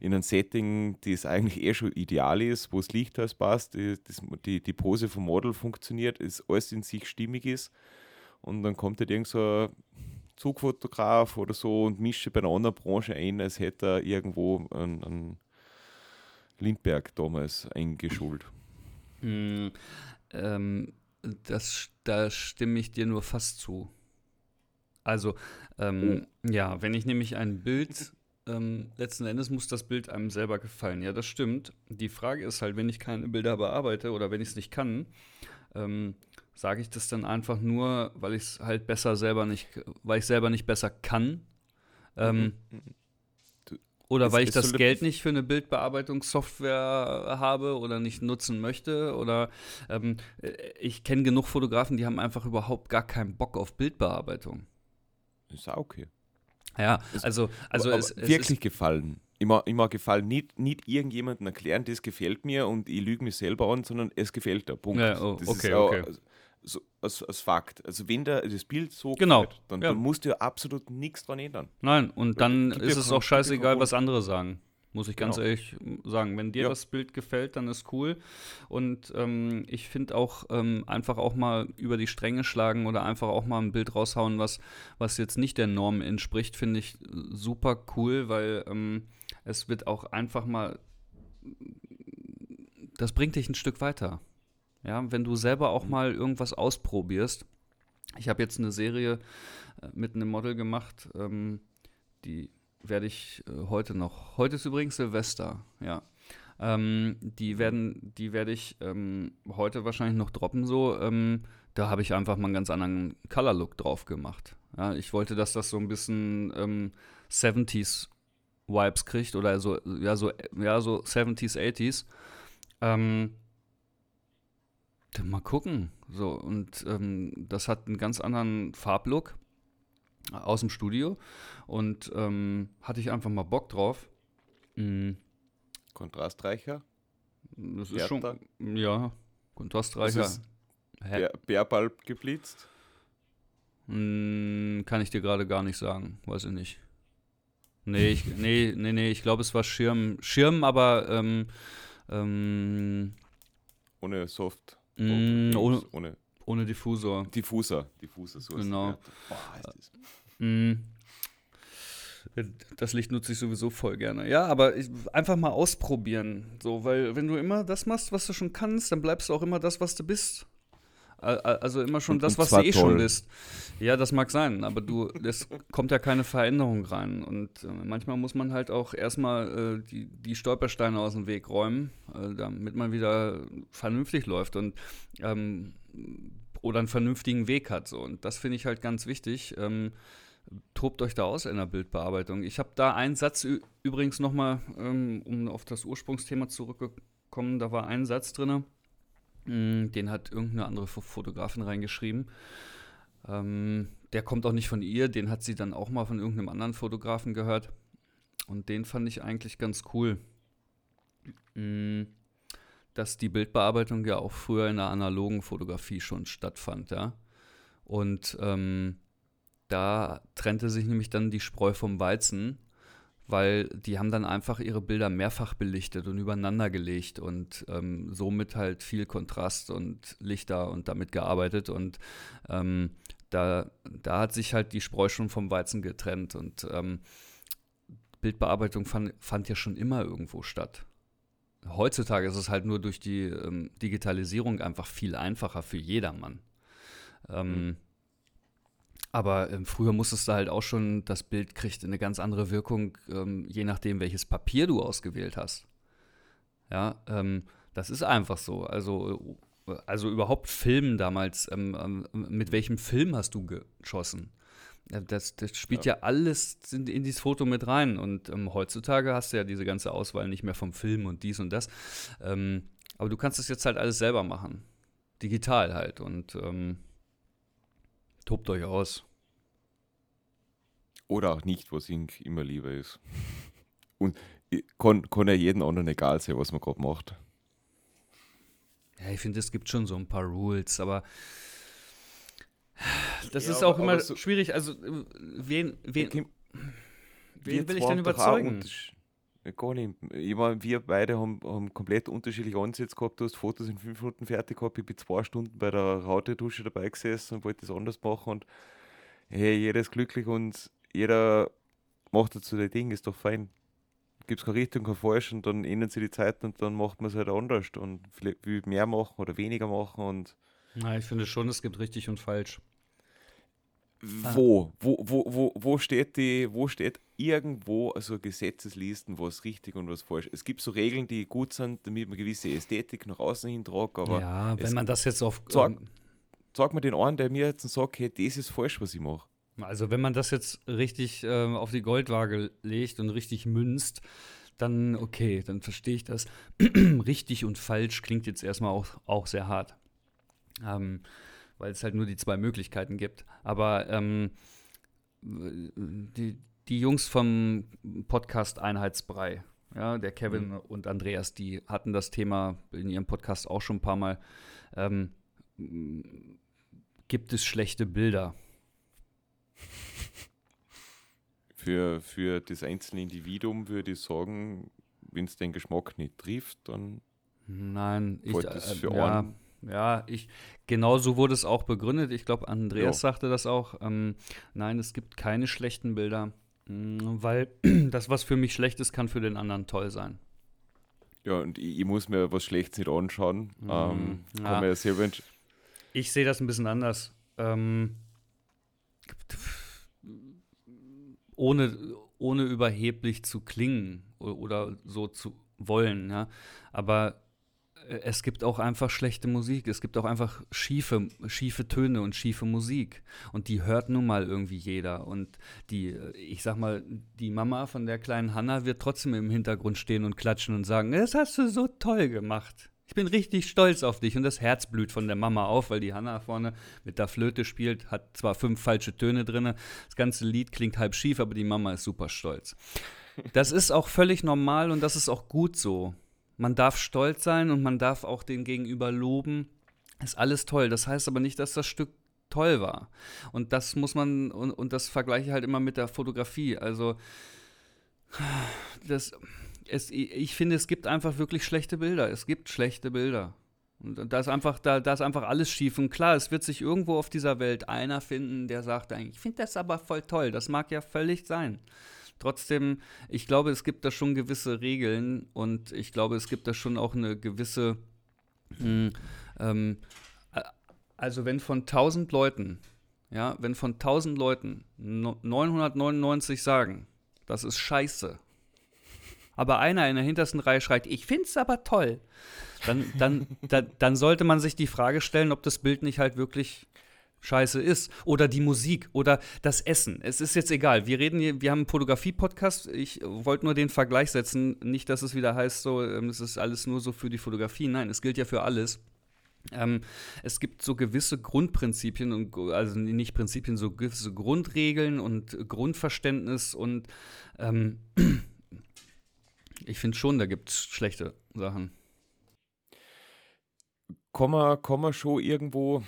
in einem Setting, das eigentlich eh schon ideal ist, wo das Licht alles passt, die, die, die Pose vom Model funktioniert, es alles in sich stimmig ist. Und dann kommt halt irgend so ein Zugfotograf oder so und mischt bei einer anderen Branche ein, als hätte er irgendwo einen, einen Lindberg damals eingeschult. Mm, ähm, das, da stimme ich dir nur fast zu. Also, ähm, oh. ja, wenn ich nämlich ein Bild ähm, letzten Endes muss das Bild einem selber gefallen. Ja, das stimmt. Die Frage ist halt, wenn ich keine Bilder bearbeite oder wenn ich es nicht kann, ähm, sage ich das dann einfach nur, weil ich es halt besser selber nicht, weil ich selber nicht besser kann. Ähm, mhm. oder ist, weil ich das Geld nicht für eine Bildbearbeitungssoftware habe oder nicht nutzen möchte. Oder ähm, äh, ich kenne genug Fotografen, die haben einfach überhaupt gar keinen Bock auf Bildbearbeitung. Ist auch okay. Ja, also, also es, es wirklich gefallen. Immer, immer gefallen. Nicht, nicht irgendjemandem erklären, das gefällt mir und ich lüge mich selber an, sondern es gefällt dir. Punkt. Ja, oh, das okay, auch, okay. So, als, als Fakt. Also wenn der, das Bild so genau. gefällt, dann, ja. dann musst du ja absolut nichts dran ändern. Nein, und dann ist es auch scheißegal, was andere sagen. Muss ich ganz genau. ehrlich sagen. Wenn dir ja. das Bild gefällt, dann ist cool. Und ähm, ich finde auch ähm, einfach auch mal über die Stränge schlagen oder einfach auch mal ein Bild raushauen, was, was jetzt nicht der Norm entspricht, finde ich super cool, weil ähm, es wird auch einfach mal. Das bringt dich ein Stück weiter. Ja, wenn du selber auch mal irgendwas ausprobierst. Ich habe jetzt eine Serie äh, mit einem Model gemacht, ähm, die werde ich äh, heute noch. Heute ist übrigens Silvester, ja. Ähm, die werden, die werde ich ähm, heute wahrscheinlich noch droppen so. Ähm, da habe ich einfach mal einen ganz anderen Color-Look drauf gemacht. Ja, ich wollte, dass das so ein bisschen 70s ähm, Vibes kriegt oder so, ja, so, ja, so 70s, 80s. Ähm, mal gucken. So, und ähm, das hat einen ganz anderen Farblook aus dem Studio und ähm, hatte ich einfach mal Bock drauf. Mhm. Kontrastreicher? Das ist schon, ja, kontrastreicher. Ist Bärbalb geblitzt? Mhm, kann ich dir gerade gar nicht sagen, weiß ich nicht. Nee, ich, *laughs* nee, nee, nee, ich glaube, es war Schirm, Schirm, aber ähm, ähm, ohne Soft. Mm, ohne, ohne, ohne Diffusor. Diffuser, Diffuser, so genau. ist Boah, heißt das. Mm. Das Licht nutze ich sowieso voll gerne. Ja, aber ich, einfach mal ausprobieren. So, weil wenn du immer das machst, was du schon kannst, dann bleibst du auch immer das, was du bist. Also immer schon und, das, was du eh toll. schon bist. Ja, das mag sein, aber du, es kommt ja keine Veränderung rein. Und äh, manchmal muss man halt auch erstmal äh, die, die Stolpersteine aus dem Weg räumen, äh, damit man wieder vernünftig läuft und ähm, oder einen vernünftigen Weg hat. So. Und das finde ich halt ganz wichtig. Ähm, tobt euch da aus in der Bildbearbeitung. Ich habe da einen Satz übrigens nochmal, ähm, um auf das Ursprungsthema zurückzukommen, da war ein Satz drin, den hat irgendeine andere Fotografin reingeschrieben. Ähm, der kommt auch nicht von ihr, den hat sie dann auch mal von irgendeinem anderen Fotografen gehört. Und den fand ich eigentlich ganz cool. Mm, dass die Bildbearbeitung ja auch früher in der analogen Fotografie schon stattfand, ja. Und ähm, da trennte sich nämlich dann die Spreu vom Weizen, weil die haben dann einfach ihre Bilder mehrfach belichtet und übereinander gelegt und ähm, somit halt viel Kontrast und Lichter und damit gearbeitet und ähm, da, da hat sich halt die Spreu schon vom Weizen getrennt und ähm, Bildbearbeitung fand, fand ja schon immer irgendwo statt. Heutzutage ist es halt nur durch die ähm, Digitalisierung einfach viel einfacher für jedermann. Ähm, mhm. Aber ähm, früher musstest du halt auch schon, das Bild kriegt eine ganz andere Wirkung, ähm, je nachdem, welches Papier du ausgewählt hast. Ja, ähm, das ist einfach so. Also, also überhaupt Filmen damals, ähm, ähm, mit welchem Film hast du geschossen? Das, das spielt ja, ja alles in, in, dieses Foto mit rein. Und ähm, heutzutage hast du ja diese ganze Auswahl nicht mehr vom Film und dies und das. aber du kannst es jetzt halt alles selber machen. Digital halt. Und Tobt euch aus. Oder auch nicht, was ihm immer lieber ist. Und kann, kann ja jedem anderen egal sein, was man gerade macht. Ja, ich finde, es gibt schon so ein paar Rules, aber das ja, ist auch immer so schwierig. Also, wen, wen, wen will ich denn überzeugen? Gar nicht. Ich meine, wir beide haben, haben komplett unterschiedliche Ansätze gehabt. Du hast Fotos in fünf Minuten fertig gehabt. Ich bin zwei Stunden bei der Raute-Dusche dabei gesessen und wollte das anders machen. Und hey, jeder ist glücklich und jeder macht dazu sein Ding, ist doch fein. Gibt es keine Richtung, kein Falsch und dann ändern sich die Zeiten und dann macht man es halt anders und vielleicht will mehr machen oder weniger machen. Und Na, ich finde schon, es gibt richtig und falsch. Wo? Wo, wo, wo, wo steht die, wo steht irgendwo also Gesetzeslisten, was richtig und was falsch ist? Es gibt so Regeln, die gut sind, damit man gewisse Ästhetik nach außen hin tragt, aber. Ja, wenn man das jetzt auf. Sag, ähm, sag mir den einen, der mir jetzt sagt, hey, das ist falsch, was ich mache. Also, wenn man das jetzt richtig äh, auf die Goldwaage legt und richtig münzt, dann okay, dann verstehe ich das. *clears throat* richtig und falsch klingt jetzt erstmal auch, auch sehr hart. Ähm, weil es halt nur die zwei Möglichkeiten gibt. Aber ähm, die, die Jungs vom Podcast Einheitsbrei, ja, der Kevin mhm. und Andreas, die hatten das Thema in ihrem Podcast auch schon ein paar Mal. Ähm, gibt es schlechte Bilder? Für, für das einzelne Individuum würde ich sagen, wenn es den Geschmack nicht trifft, dann Nein, ich, äh, für ja, einen ja, ich, genau so wurde es auch begründet. Ich glaube, Andreas jo. sagte das auch. Ähm, nein, es gibt keine schlechten Bilder, mm, weil *clears throat* das, was für mich schlecht ist, kann für den anderen toll sein. Ja, und ich, ich muss mir was Schlechtes nicht anschauen. Mhm. Ähm, ja. ja selber ich sehe das ein bisschen anders. Ähm, ohne, ohne überheblich zu klingen oder so zu wollen, ja. Aber es gibt auch einfach schlechte Musik. Es gibt auch einfach schiefe, schiefe Töne und schiefe Musik. Und die hört nun mal irgendwie jeder. Und die, ich sag mal, die Mama von der kleinen Hanna wird trotzdem im Hintergrund stehen und klatschen und sagen, das hast du so toll gemacht. Ich bin richtig stolz auf dich. Und das Herz blüht von der Mama auf, weil die Hanna vorne mit der Flöte spielt, hat zwar fünf falsche Töne drin. Das ganze Lied klingt halb schief, aber die Mama ist super stolz. Das ist auch völlig normal und das ist auch gut so. Man darf stolz sein und man darf auch den Gegenüber loben. Ist alles toll. Das heißt aber nicht, dass das Stück toll war. Und das muss man, und, und das vergleiche ich halt immer mit der Fotografie. Also, das, es, ich finde, es gibt einfach wirklich schlechte Bilder. Es gibt schlechte Bilder. Und da ist einfach, da, da ist einfach alles schief. Und klar, es wird sich irgendwo auf dieser Welt einer finden, der sagt eigentlich, ich finde das aber voll toll. Das mag ja völlig sein. Trotzdem, ich glaube, es gibt da schon gewisse Regeln und ich glaube, es gibt da schon auch eine gewisse, mh, hm, ähm, also wenn von 1000 Leuten, ja, wenn von 1000 Leuten 999 sagen, das ist scheiße, aber einer in der hintersten Reihe schreit, ich find's aber toll, dann, dann, dann, dann sollte man sich die Frage stellen, ob das Bild nicht halt wirklich scheiße ist. Oder die Musik oder das Essen. Es ist jetzt egal. Wir reden hier, wir haben einen Fotografie-Podcast. Ich wollte nur den Vergleich setzen. Nicht, dass es wieder heißt, so, ähm, es ist alles nur so für die Fotografie. Nein, es gilt ja für alles. Ähm, es gibt so gewisse Grundprinzipien und also nicht Prinzipien, so gewisse Grundregeln und Grundverständnis und ähm, ich finde schon, da gibt es schlechte Sachen. Kommen wir schon irgendwo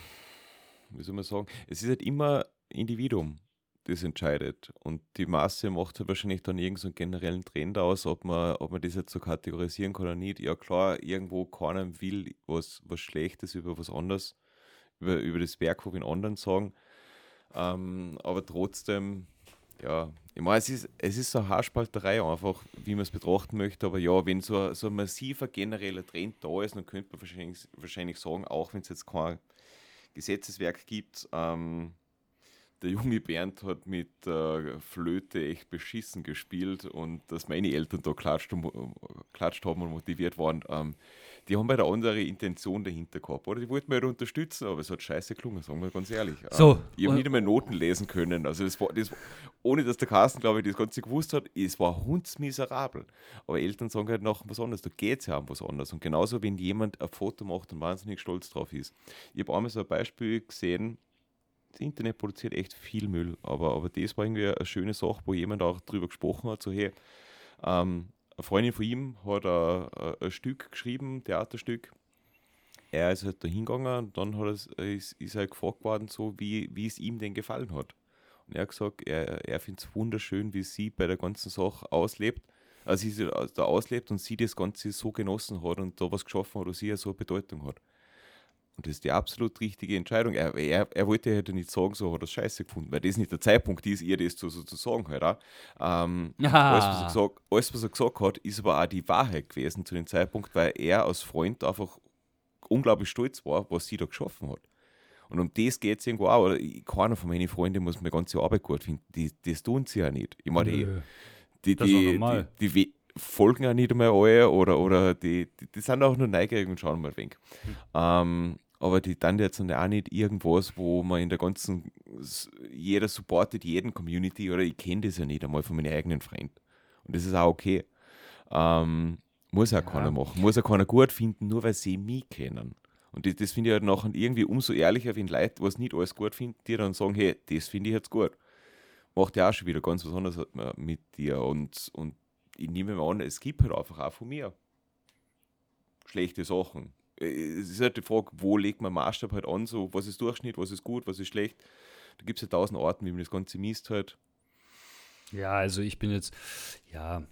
wie soll man sagen, es ist halt immer Individuum. das entscheidet. Und die Masse macht halt wahrscheinlich dann irgendeinen so generellen Trend aus, ob man, ob man das jetzt so kategorisieren kann oder nicht. Ja klar, irgendwo keiner will was, was Schlechtes über was anderes, über, über das Werk von den anderen sagen. Ähm, aber trotzdem, ja, ich meine, es ist, es ist so eine Haarspalterei einfach, wie man es betrachten möchte, aber ja, wenn so, so ein massiver genereller Trend da ist, dann könnte man wahrscheinlich, wahrscheinlich sagen, auch wenn es jetzt kein Gesetzeswerk gibt, ähm, der junge Bernd hat mit äh, Flöte echt beschissen gespielt und dass meine Eltern da klatscht, klatscht haben und motiviert waren, ähm, die haben halt eine andere Intention dahinter gehabt. Oder die wollten mich halt unterstützen, aber es hat scheiße gelungen, sagen wir ganz ehrlich. So, ähm, ich habe nicht einmal Noten lesen können. Also das war, das, ohne dass der Carsten, glaube ich, das Ganze gewusst hat, es war hundsmiserabel. Aber Eltern sagen halt noch was anderes, da geht es ja um was anderes. Und genauso, wenn jemand ein Foto macht und wahnsinnig stolz drauf ist. Ich habe einmal so ein Beispiel gesehen, das Internet produziert echt viel Müll, aber, aber das war irgendwie eine schöne Sache, wo jemand auch drüber gesprochen hat, so hey, ähm, eine Freundin von ihm hat ein, ein Stück geschrieben, Theaterstück. Er ist halt da hingegangen und dann hat es, ist, ist er gefragt worden, so wie, wie es ihm denn gefallen hat. Und er hat gesagt, er, er findet es wunderschön, wie sie bei der ganzen Sache auslebt, also sie da auslebt und sie das Ganze so genossen hat und da was geschaffen hat, was ihr so eine Bedeutung hat. Und das ist die absolut richtige Entscheidung. Er, er, er wollte halt nicht sagen, so hat er scheiße gefunden, weil das nicht der Zeitpunkt ist, ihr das zu, so zu sagen halt auch. Ähm, alles, was er gesagt, alles, was er gesagt hat, ist aber auch die Wahrheit gewesen zu dem Zeitpunkt, weil er als Freund einfach unglaublich stolz war, was sie da geschaffen hat. Und um das geht es irgendwo auch. Oder keiner von meinen Freunden muss meine ganze Arbeit gut finden. Die, das tun sie ja nicht. Ich meine, die, die, die, die, folgen ja nicht einmal alle oder, oder die, die, sind auch nur neugierig und schauen mal wenig. Hm. Ähm, aber die dann jetzt auch nicht irgendwas, wo man in der ganzen, jeder supportet jeden Community oder ich kenne das ja nicht einmal von meinen eigenen Freunden. Und das ist auch okay. Ähm, muss auch ja. keiner machen. Muss auch keiner gut finden, nur weil sie mich kennen. Und das, das finde ich halt nachher irgendwie umso ehrlicher, wenn Leute, was nicht alles gut finden, die dann sagen, hey, das finde ich jetzt gut. Macht ja auch schon wieder ganz was anderes mit dir. Und, und ich nehme mal an, es gibt halt einfach auch von mir schlechte Sachen es ist halt die Frage, wo legt man Maßstab halt an, so was ist Durchschnitt, was ist gut, was ist schlecht. Da gibt es ja tausend Orten, wie man das Ganze misst halt. Ja, also ich bin jetzt, ja,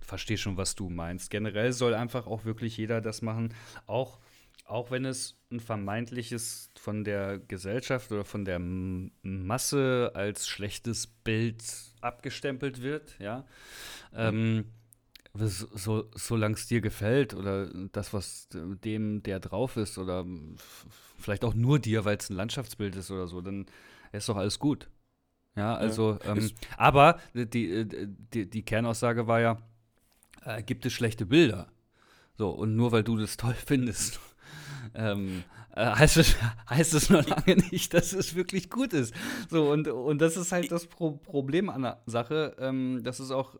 verstehe schon, was du meinst. Generell soll einfach auch wirklich jeder das machen, auch, auch wenn es ein vermeintliches von der Gesellschaft oder von der Masse als schlechtes Bild abgestempelt wird, ja. Mhm. Ähm, so, solange es dir gefällt oder das, was dem, der drauf ist, oder vielleicht auch nur dir, weil es ein Landschaftsbild ist oder so, dann ist doch alles gut. Ja, also, ja, ähm, aber die, die, die Kernaussage war ja, äh, gibt es schlechte Bilder? So, und nur weil du das toll findest, *laughs* ähm, äh, heißt, es, *laughs* heißt es noch lange nicht, dass es wirklich gut ist. So, und, und das ist halt das Pro Problem an der Sache. Ähm, das ist auch.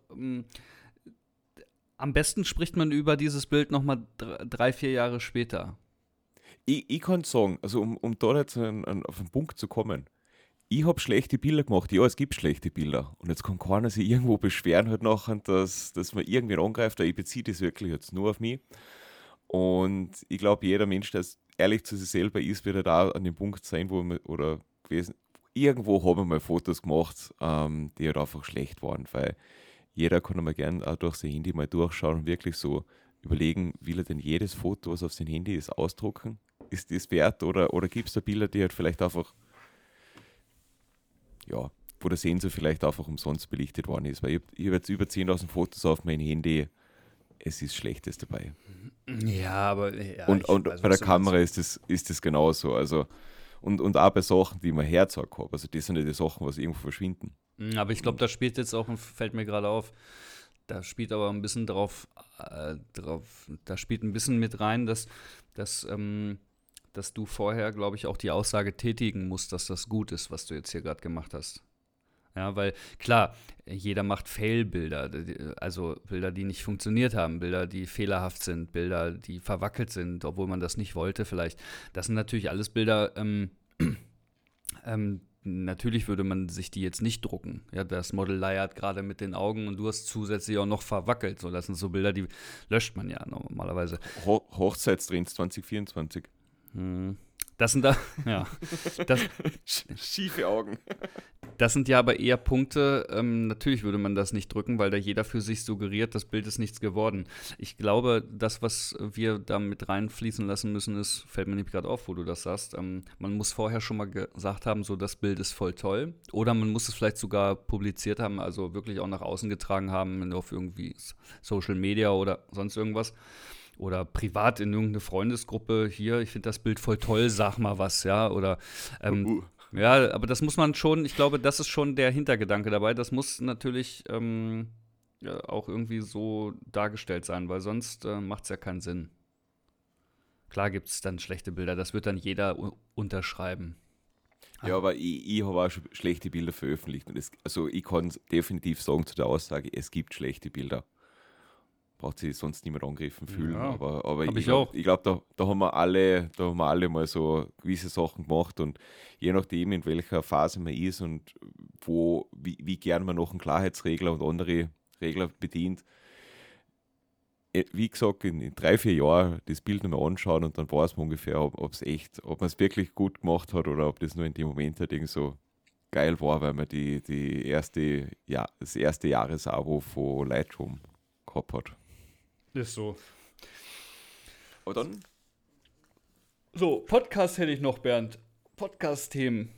Am besten spricht man über dieses Bild nochmal drei, vier Jahre später. Ich, ich kann sagen, also um, um da jetzt an, an, auf den Punkt zu kommen, ich habe schlechte Bilder gemacht. Ja, es gibt schlechte Bilder. Und jetzt kann keiner sich irgendwo beschweren, halt nachher, dass, dass man irgendwen angreift. Ich beziehe das wirklich jetzt nur auf mich. Und ich glaube, jeder Mensch, der ehrlich zu sich selber ist, wird halt auch an dem Punkt sein, wo man, oder gewesen, irgendwo habe ich mal Fotos gemacht, ähm, die halt einfach schlecht waren. Weil jeder kann mal gerne auch durch sein Handy mal durchschauen und wirklich so überlegen, will er denn jedes Foto, was auf sein Handy ist, ausdrucken? Ist das wert? Oder, oder gibt es da Bilder, die halt vielleicht einfach, ja, wo der Sensor vielleicht einfach umsonst belichtet worden ist? Weil ich, ich habe jetzt über 10.000 Fotos auf mein Handy, es ist Schlechtes dabei. Ja, aber. Ja, und und weiß, bei der Kamera ist das, ist das genauso. Also, und, und auch bei Sachen, die man Herzog habe. Also, das sind ja die Sachen, was irgendwo verschwinden. Hm, aber ich glaube, da spielt jetzt auch, fällt mir gerade auf, da spielt aber ein bisschen drauf, äh, drauf, da spielt ein bisschen mit rein, dass, dass, ähm, dass du vorher, glaube ich, auch die Aussage tätigen musst, dass das gut ist, was du jetzt hier gerade gemacht hast. Ja, weil klar, jeder macht Fail-Bilder, also Bilder, die nicht funktioniert haben, Bilder, die fehlerhaft sind, Bilder, die verwackelt sind, obwohl man das nicht wollte vielleicht. Das sind natürlich alles Bilder, ähm, *clears throat* ähm, natürlich würde man sich die jetzt nicht drucken. Ja, das Model leiert gerade mit den Augen und du hast zusätzlich auch noch verwackelt. So, das sind so Bilder, die löscht man ja normalerweise. Ho Hochzeitstrends 2024. Hm. Das sind da, *laughs* ja. Das, Schiefe Augen. Das sind ja aber eher Punkte, ähm, natürlich würde man das nicht drücken, weil da jeder für sich suggeriert, das Bild ist nichts geworden. Ich glaube, das, was wir da mit reinfließen lassen müssen, ist, fällt mir nämlich gerade auf, wo du das sagst, ähm, man muss vorher schon mal gesagt haben, so das Bild ist voll toll. Oder man muss es vielleicht sogar publiziert haben, also wirklich auch nach außen getragen haben, auf irgendwie Social Media oder sonst irgendwas oder privat in irgendeine Freundesgruppe hier, ich finde das Bild voll toll, sag mal was, ja, oder ähm, uh, uh. ja, aber das muss man schon, ich glaube, das ist schon der Hintergedanke dabei, das muss natürlich ähm, ja, auch irgendwie so dargestellt sein, weil sonst äh, macht es ja keinen Sinn. Klar gibt es dann schlechte Bilder, das wird dann jeder unterschreiben. Ja, aber ich, ich habe auch schon schlechte Bilder veröffentlicht. Und es, also ich kann definitiv sagen zu der Aussage, es gibt schlechte Bilder braucht sich sonst niemand angegriffen fühlen. Ja, aber, aber ich, ich glaube, glaub, da, da, haben wir alle, da haben wir alle mal so gewisse Sachen gemacht und je nachdem, in welcher Phase man ist und wo, wie, wie gern man noch einen Klarheitsregler und andere Regler bedient, äh, wie gesagt, in, in, drei, vier Jahren das Bild nochmal anschauen und dann weiß man ungefähr, ob es echt, ob man es wirklich gut gemacht hat oder ob das nur in dem Moment halt irgendwie so geil war, weil man die, die erste, ja, das erste Jahresabo von Lightroom gehabt hat. Ist so. Aber dann. So, Podcast hätte ich noch, Bernd. Podcast-Themen.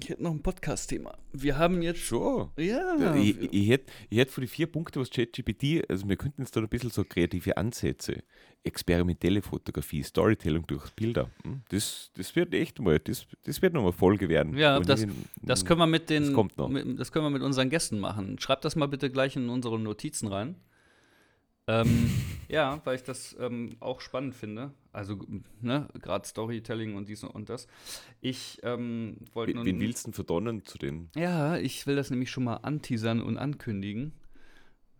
Ich hätte noch ein Podcast-Thema. Wir haben jetzt. Schon. Ja. ich, ich, hätte, ich hätte für die vier Punkte, was ChatGPT, also wir könnten jetzt da ein bisschen so kreative Ansätze, experimentelle Fotografie, Storytelling durch Bilder. Hm? Das, das wird echt mal, das, das wird nochmal Folge werden. Ja, das, ich, das können wir mit den. Das, kommt noch. Mit, das können wir mit unseren Gästen machen. Schreibt das mal bitte gleich in unsere Notizen rein. Ähm, *laughs* ja, weil ich das ähm, auch spannend finde. Also, ne, gerade Storytelling und dies und das. Ich ähm, wollte. Wen, wen willst du verdonnen zu den? Ja, ich will das nämlich schon mal anteasern und ankündigen,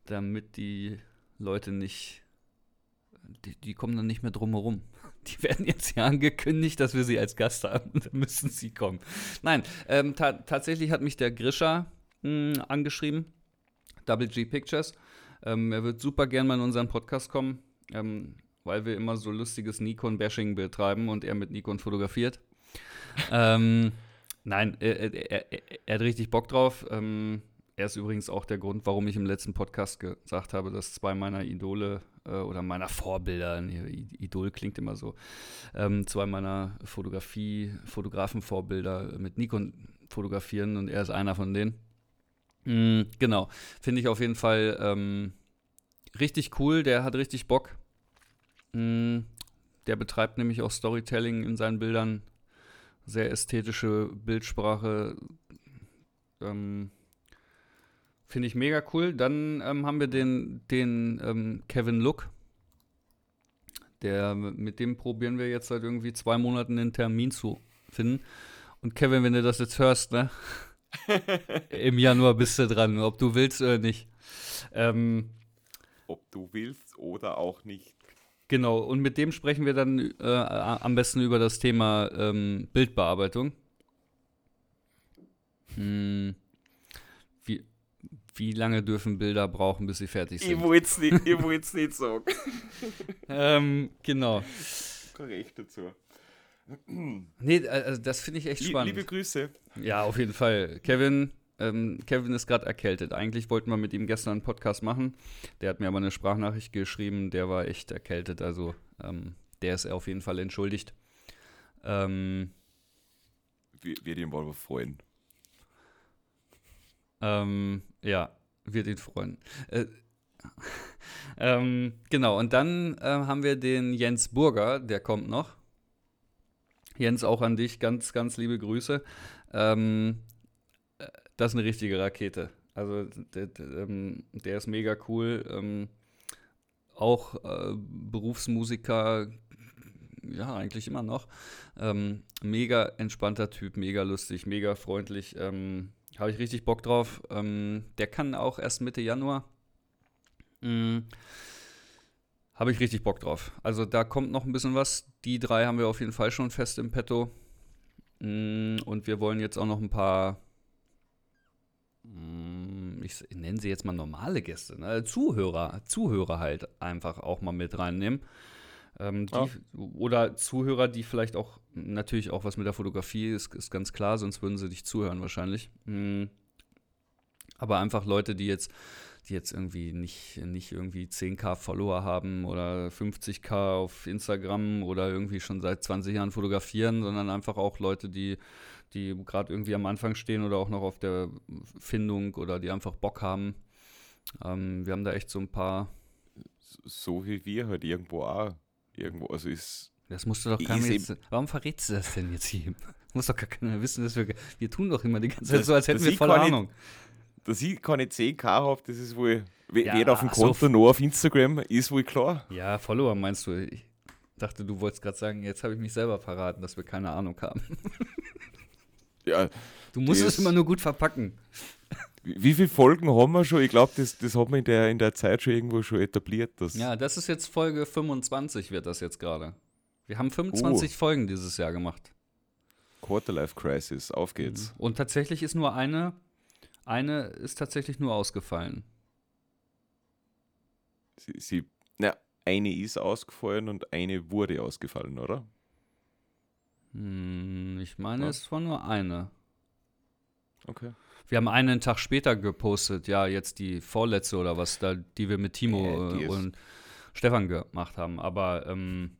damit die Leute nicht. Die, die kommen dann nicht mehr drum herum. *laughs* Die werden jetzt ja angekündigt, dass wir sie als Gast haben und dann müssen sie kommen. Nein, ähm, ta tatsächlich hat mich der Grisha mh, hm, angeschrieben, Double G Pictures ähm, er wird super gern mal in unseren Podcast kommen, ähm, weil wir immer so lustiges Nikon-Bashing betreiben und er mit Nikon fotografiert. ähm, nein, er, er, er, er, hat richtig Bock drauf. Ähm, er ist übrigens auch der Grund, warum ich im letzten Podcast gesagt habe, dass zwei meiner Idole äh, oder meiner Vorbilder, nee, Idol klingt immer so, ähm, zwei meiner Fotografie, Fotografen-Vorbilder mit Nikon fotografieren und er ist einer von denen. Mhm, genau. Finde ich auf jeden Fall ähm, richtig cool. Der hat richtig Bock. Mhm, der betreibt nämlich auch Storytelling in seinen Bildern. Sehr ästhetische Bildsprache. Ähm, Finde ich mega cool. Dann ähm, haben wir den, den ähm, Kevin Look. Der, mit dem probieren wir jetzt seit irgendwie zwei Monaten einen Termin zu finden. Und Kevin, wenn du das jetzt hörst, ne? Im Januar bist du dran, ob du willst oder nicht. Ähm, ob du willst oder auch nicht. Genau, und mit dem sprechen wir dann äh, am besten über das Thema ähm, Bildbearbeitung. Hm, wie, wie lange dürfen Bilder brauchen, bis sie fertig sind? Ich wollte es nicht, nicht sagen. *laughs* ähm, genau. Korrekt dazu. Nee, also das finde ich echt spannend. Liebe Grüße. Ja, auf jeden Fall. Kevin, ähm, Kevin ist gerade erkältet. Eigentlich wollten wir mit ihm gestern einen Podcast machen. Der hat mir aber eine Sprachnachricht geschrieben, der war echt erkältet. Also ähm, der ist auf jeden Fall entschuldigt. Ähm, wird ihn wohl freuen. Ähm, ja, wird ihn freuen. Äh, *laughs* ähm, genau, und dann äh, haben wir den Jens Burger, der kommt noch. Jens, auch an dich ganz, ganz liebe Grüße. Ähm, äh, das ist eine richtige Rakete. Also der, ähm, der ist mega cool. Ähm, auch äh, Berufsmusiker, ja, eigentlich immer noch. Ähm, mega entspannter Typ, mega lustig, mega freundlich. Ähm, Habe ich richtig Bock drauf. Ähm, der kann auch erst Mitte Januar. Mhm. Habe ich richtig Bock drauf. Also da kommt noch ein bisschen was. Die drei haben wir auf jeden Fall schon fest im Petto. Mm, und wir wollen jetzt auch noch ein paar, mm, ich nenne sie jetzt mal normale Gäste, ne? Zuhörer, Zuhörer halt einfach auch mal mit reinnehmen. Ähm, die, ja. Oder Zuhörer, die vielleicht auch natürlich auch was mit der Fotografie, ist, ist ganz klar, sonst würden sie dich zuhören wahrscheinlich. Mm. Aber einfach Leute, die jetzt, die jetzt irgendwie nicht, nicht irgendwie 10k Follower haben oder 50k auf Instagram oder irgendwie schon seit 20 Jahren fotografieren, sondern einfach auch Leute, die, die gerade irgendwie am Anfang stehen oder auch noch auf der Findung oder die einfach Bock haben. Ähm, wir haben da echt so ein paar. So wie wir halt irgendwo auch. Irgendwo, also ist. Das musst du doch gar nicht. Warum verrätst du das denn jetzt hier? *laughs* Muss doch gar keiner wissen, dass wir. Wir tun doch immer die ganze Zeit das, so, als hätten wir voll Ahnung. Dass ich keine 10k habe, das ist wohl. Ja, weder auf dem Konto so noch auf Instagram, ist wohl klar. Ja, Follower meinst du? Ich dachte, du wolltest gerade sagen, jetzt habe ich mich selber verraten, dass wir keine Ahnung haben. *laughs* ja. Du musst es immer nur gut verpacken. Wie, wie viele Folgen haben wir schon? Ich glaube, das, das hat man in der, in der Zeit schon irgendwo schon etabliert. Dass ja, das ist jetzt Folge 25, wird das jetzt gerade. Wir haben 25 oh. Folgen dieses Jahr gemacht. Quarterlife Crisis, auf geht's. Mhm. Und tatsächlich ist nur eine eine ist tatsächlich nur ausgefallen. Sie, sie na, eine ist ausgefallen und eine wurde ausgefallen, oder? Hm, ich meine, ja. es war nur eine. Okay. Wir haben einen Tag später gepostet, ja, jetzt die vorletzte oder was, da, die wir mit Timo äh, und Stefan gemacht haben. Aber ähm,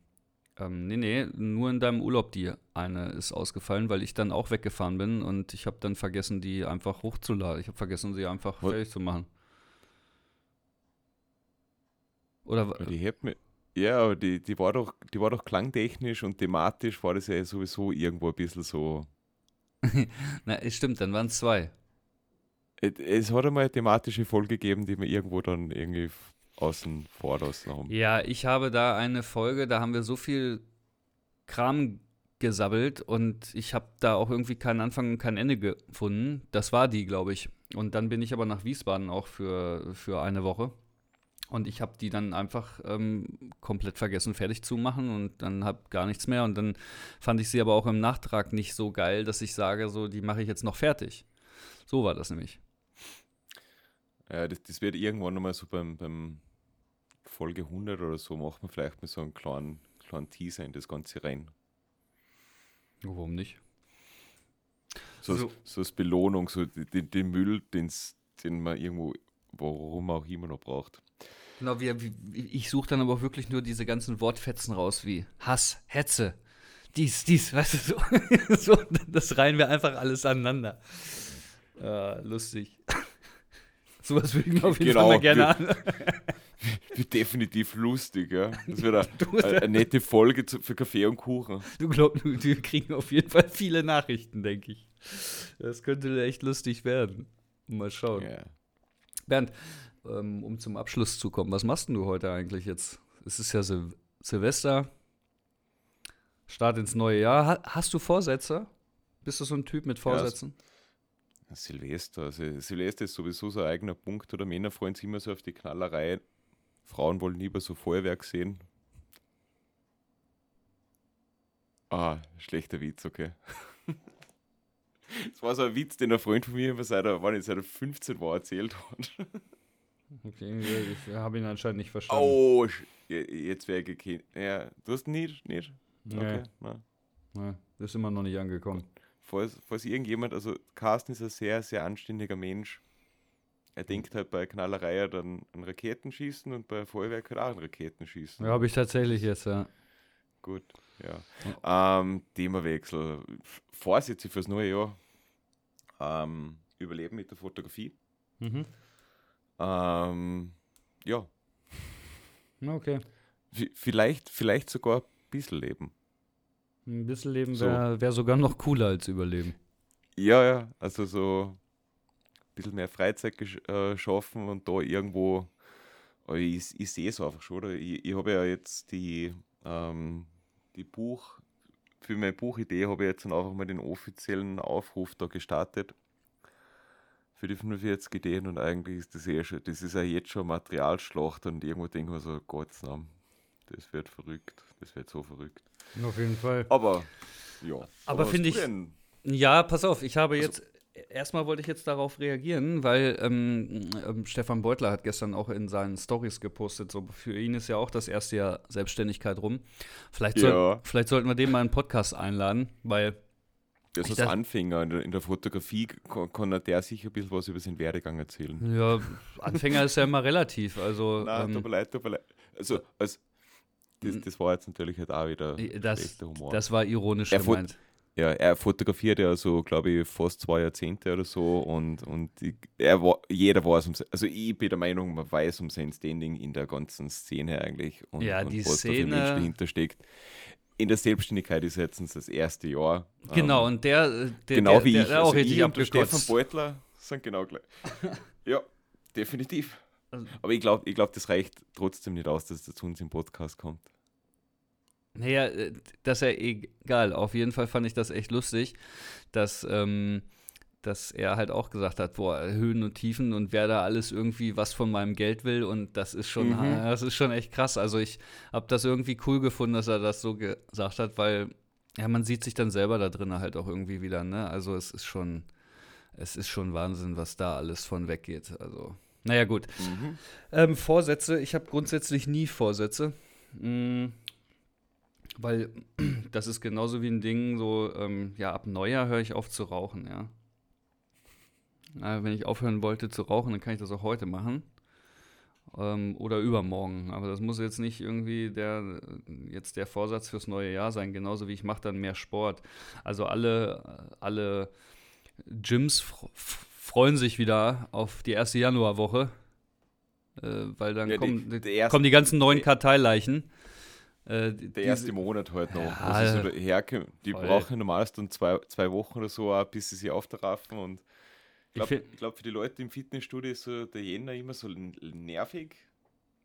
ähm, nee, nee, nur in deinem Urlaub die eine ist ausgefallen, weil ich dann auch weggefahren bin und ich habe dann vergessen, die einfach hochzuladen. Ich habe vergessen, sie einfach What? fertig zu machen. Oder die hat mir, ja, aber die, die, war doch, die war doch klangtechnisch und thematisch war das ja sowieso irgendwo ein bisschen so. *laughs* Na, es stimmt, dann waren es zwei. Es, es hat einmal eine thematische Folge gegeben, die mir irgendwo dann irgendwie außen vor haben. Ja, ich habe da eine Folge, da haben wir so viel Kram gesabbelt und ich habe da auch irgendwie keinen Anfang und kein Ende gefunden. Das war die, glaube ich. Und dann bin ich aber nach Wiesbaden auch für, für eine Woche. Und ich habe die dann einfach ähm, komplett vergessen, fertig zu machen und dann habe gar nichts mehr. Und dann fand ich sie aber auch im Nachtrag nicht so geil, dass ich sage, so, die mache ich jetzt noch fertig. So war das nämlich. Ja, das, das wird irgendwann nochmal so beim, beim Folge 100 oder so, machen wir vielleicht mal so einen kleinen, kleinen Teaser in das Ganze rein. Warum nicht? So, also, so als Belohnung, so den, den Müll, den's, den man irgendwo, warum auch immer noch braucht. Genau, wie, ich suche dann aber auch wirklich nur diese ganzen Wortfetzen raus, wie Hass, Hetze, dies, dies, weißt du, so, *laughs* so das reihen wir einfach alles aneinander. Äh, lustig. *laughs* Sowas würde ich mir auf jeden genau, Fall mal gerne an. *laughs* definitiv lustig, ja. Das wird *laughs* eine, eine, nette Folge zu, für Kaffee und Kuchen. Du glaubst, wir kriegen auf jeden Fall viele Nachrichten, denke ich. Das könnte echt lustig werden. Mal schauen. Ja. Bernd, ähm, um zum Abschluss zu kommen, was machst du heute eigentlich jetzt? Es ist ja Sil Silvester, Start ins neue Jahr. hast du Vorsätze? Bist du so ein Typ mit Vorsätzen? Ja, Silvester. Also Silvester ist sowieso so ein eigener Punkt. Oder Männer freuen sich immer so auf die Knallerei. Frauen wollen lieber so Feuerwerk sehen. Ah, schlechter Witz, okay. Das war so ein Witz, den ein Freund von mir immer seit er, wann ich, seit er 15 war erzählt hat. Okay, ich habe ihn anscheinend nicht verstanden. Oh, jetzt wäre gekehrt. Ja, du hast nicht, nicht? Okay, nee. nee. Das ist immer noch nicht angekommen falls, falls irgendjemand, also Carsten ist ein sehr, sehr anständiger Mensch. Er denkt halt bei Knallerei dann an Raketenschießen und bei Feuerwerk halt auch an Raketenschießen. Ja, habe ich tatsächlich jetzt, ja. Gut, ja. Ähm, Themawechsel. Vorsätze fürs neue Jahr. Ähm, Überleben mit der Fotografie. Mhm. Ähm, ja. Okay. V vielleicht, vielleicht sogar ein bisschen leben. Ein bisschen Leben wäre so. wär sogar noch cooler als Überleben. Ja, ja, also so bisschen mehr Freizeit äh, schaffen und da irgendwo, ich, ich sehe es einfach schon, oder? Ich, ich habe ja jetzt die, ähm, die Buch, für meine Buchidee habe ich jetzt dann einfach mal den offiziellen Aufruf da gestartet für die 45 Ideen und eigentlich ist das eh schon, das ist ja jetzt schon Materialschlacht und irgendwo denke ich mir so, Gottes Namen, das wird verrückt, das wird so verrückt. Auf jeden Fall. Aber, ja. Aber finde ich. Ja, pass auf, ich habe also, jetzt. Erstmal wollte ich jetzt darauf reagieren, weil ähm, ähm, Stefan Beutler hat gestern auch in seinen Stories gepostet, so für ihn ist ja auch das erste Jahr Selbstständigkeit rum. Vielleicht, soll, ja. vielleicht sollten wir den mal einen Podcast einladen, weil das als Anfänger in der, in der Fotografie kann, kann der sicher ein bisschen was über seinen Werdegang erzählen. Ja, Anfänger ist ja immer relativ. Also, *laughs* Nein, ähm, tut mir leid, tut mir leid. Also, als, das, das war jetzt natürlich halt auch wieder das, Humor. Das war ironisch er gemeint. Ja, er fotografiert ja so, glaube ich, fast zwei Jahrzehnte oder so und, und ich, er war, jeder weiß um also ich bin der Meinung, man weiß um sein Standing in der ganzen Szene eigentlich und, ja, und die was Szene, da für Mensch dahinter steckt in der Selbstständigkeit ist jetzt das erste Jahr. Genau, ähm, und der, der genau wie der, ich, der auch also richtig ich und der Stefan Beutler sind genau gleich. *laughs* ja, definitiv. Also Aber ich glaube, ich glaub, das reicht trotzdem nicht aus, dass das zu uns im Podcast kommt. Naja, äh, das ist ja egal. Auf jeden Fall fand ich das echt lustig, dass ähm, dass er halt auch gesagt hat, boah, Höhen und Tiefen und wer da alles irgendwie was von meinem Geld will und das ist schon, mhm. *laughs* das ist schon echt krass. Also ich habe das irgendwie cool gefunden, dass er das so gesagt hat, weil ja, man sieht sich dann selber da drin halt auch irgendwie wieder, ne? Also es ist schon, es ist schon Wahnsinn, was da alles von weggeht. Also, naja, gut. Mhm. Ähm, Vorsätze, ich habe grundsätzlich nie Vorsätze. Mhm. Weil *clears throat* das ist genauso wie ein Ding, so, ähm, ja, ab Neujahr höre ich auf zu rauchen, ja. Na, wenn ich aufhören wollte zu rauchen, dann kann ich das auch heute machen. Ähm, oder übermorgen. Aber das muss jetzt nicht irgendwie der, jetzt der Vorsatz fürs neue Jahr sein. Genauso wie ich mache dann mehr Sport. Also alle, alle Gyms freuen sich wieder auf die erste Januarwoche. Äh, weil dann ja, kommen, die, die, kommen die ganzen neuen Karteileichen. Äh, der erste Monat halt noch. Ja, also so herkommt. Die voll. brauchen normalerweise dann zwei, zwei Wochen oder so, bis sie sich aufraffen und ich glaube, glaub, für die Leute im Fitnessstudio ist so der Jänner immer so nervig.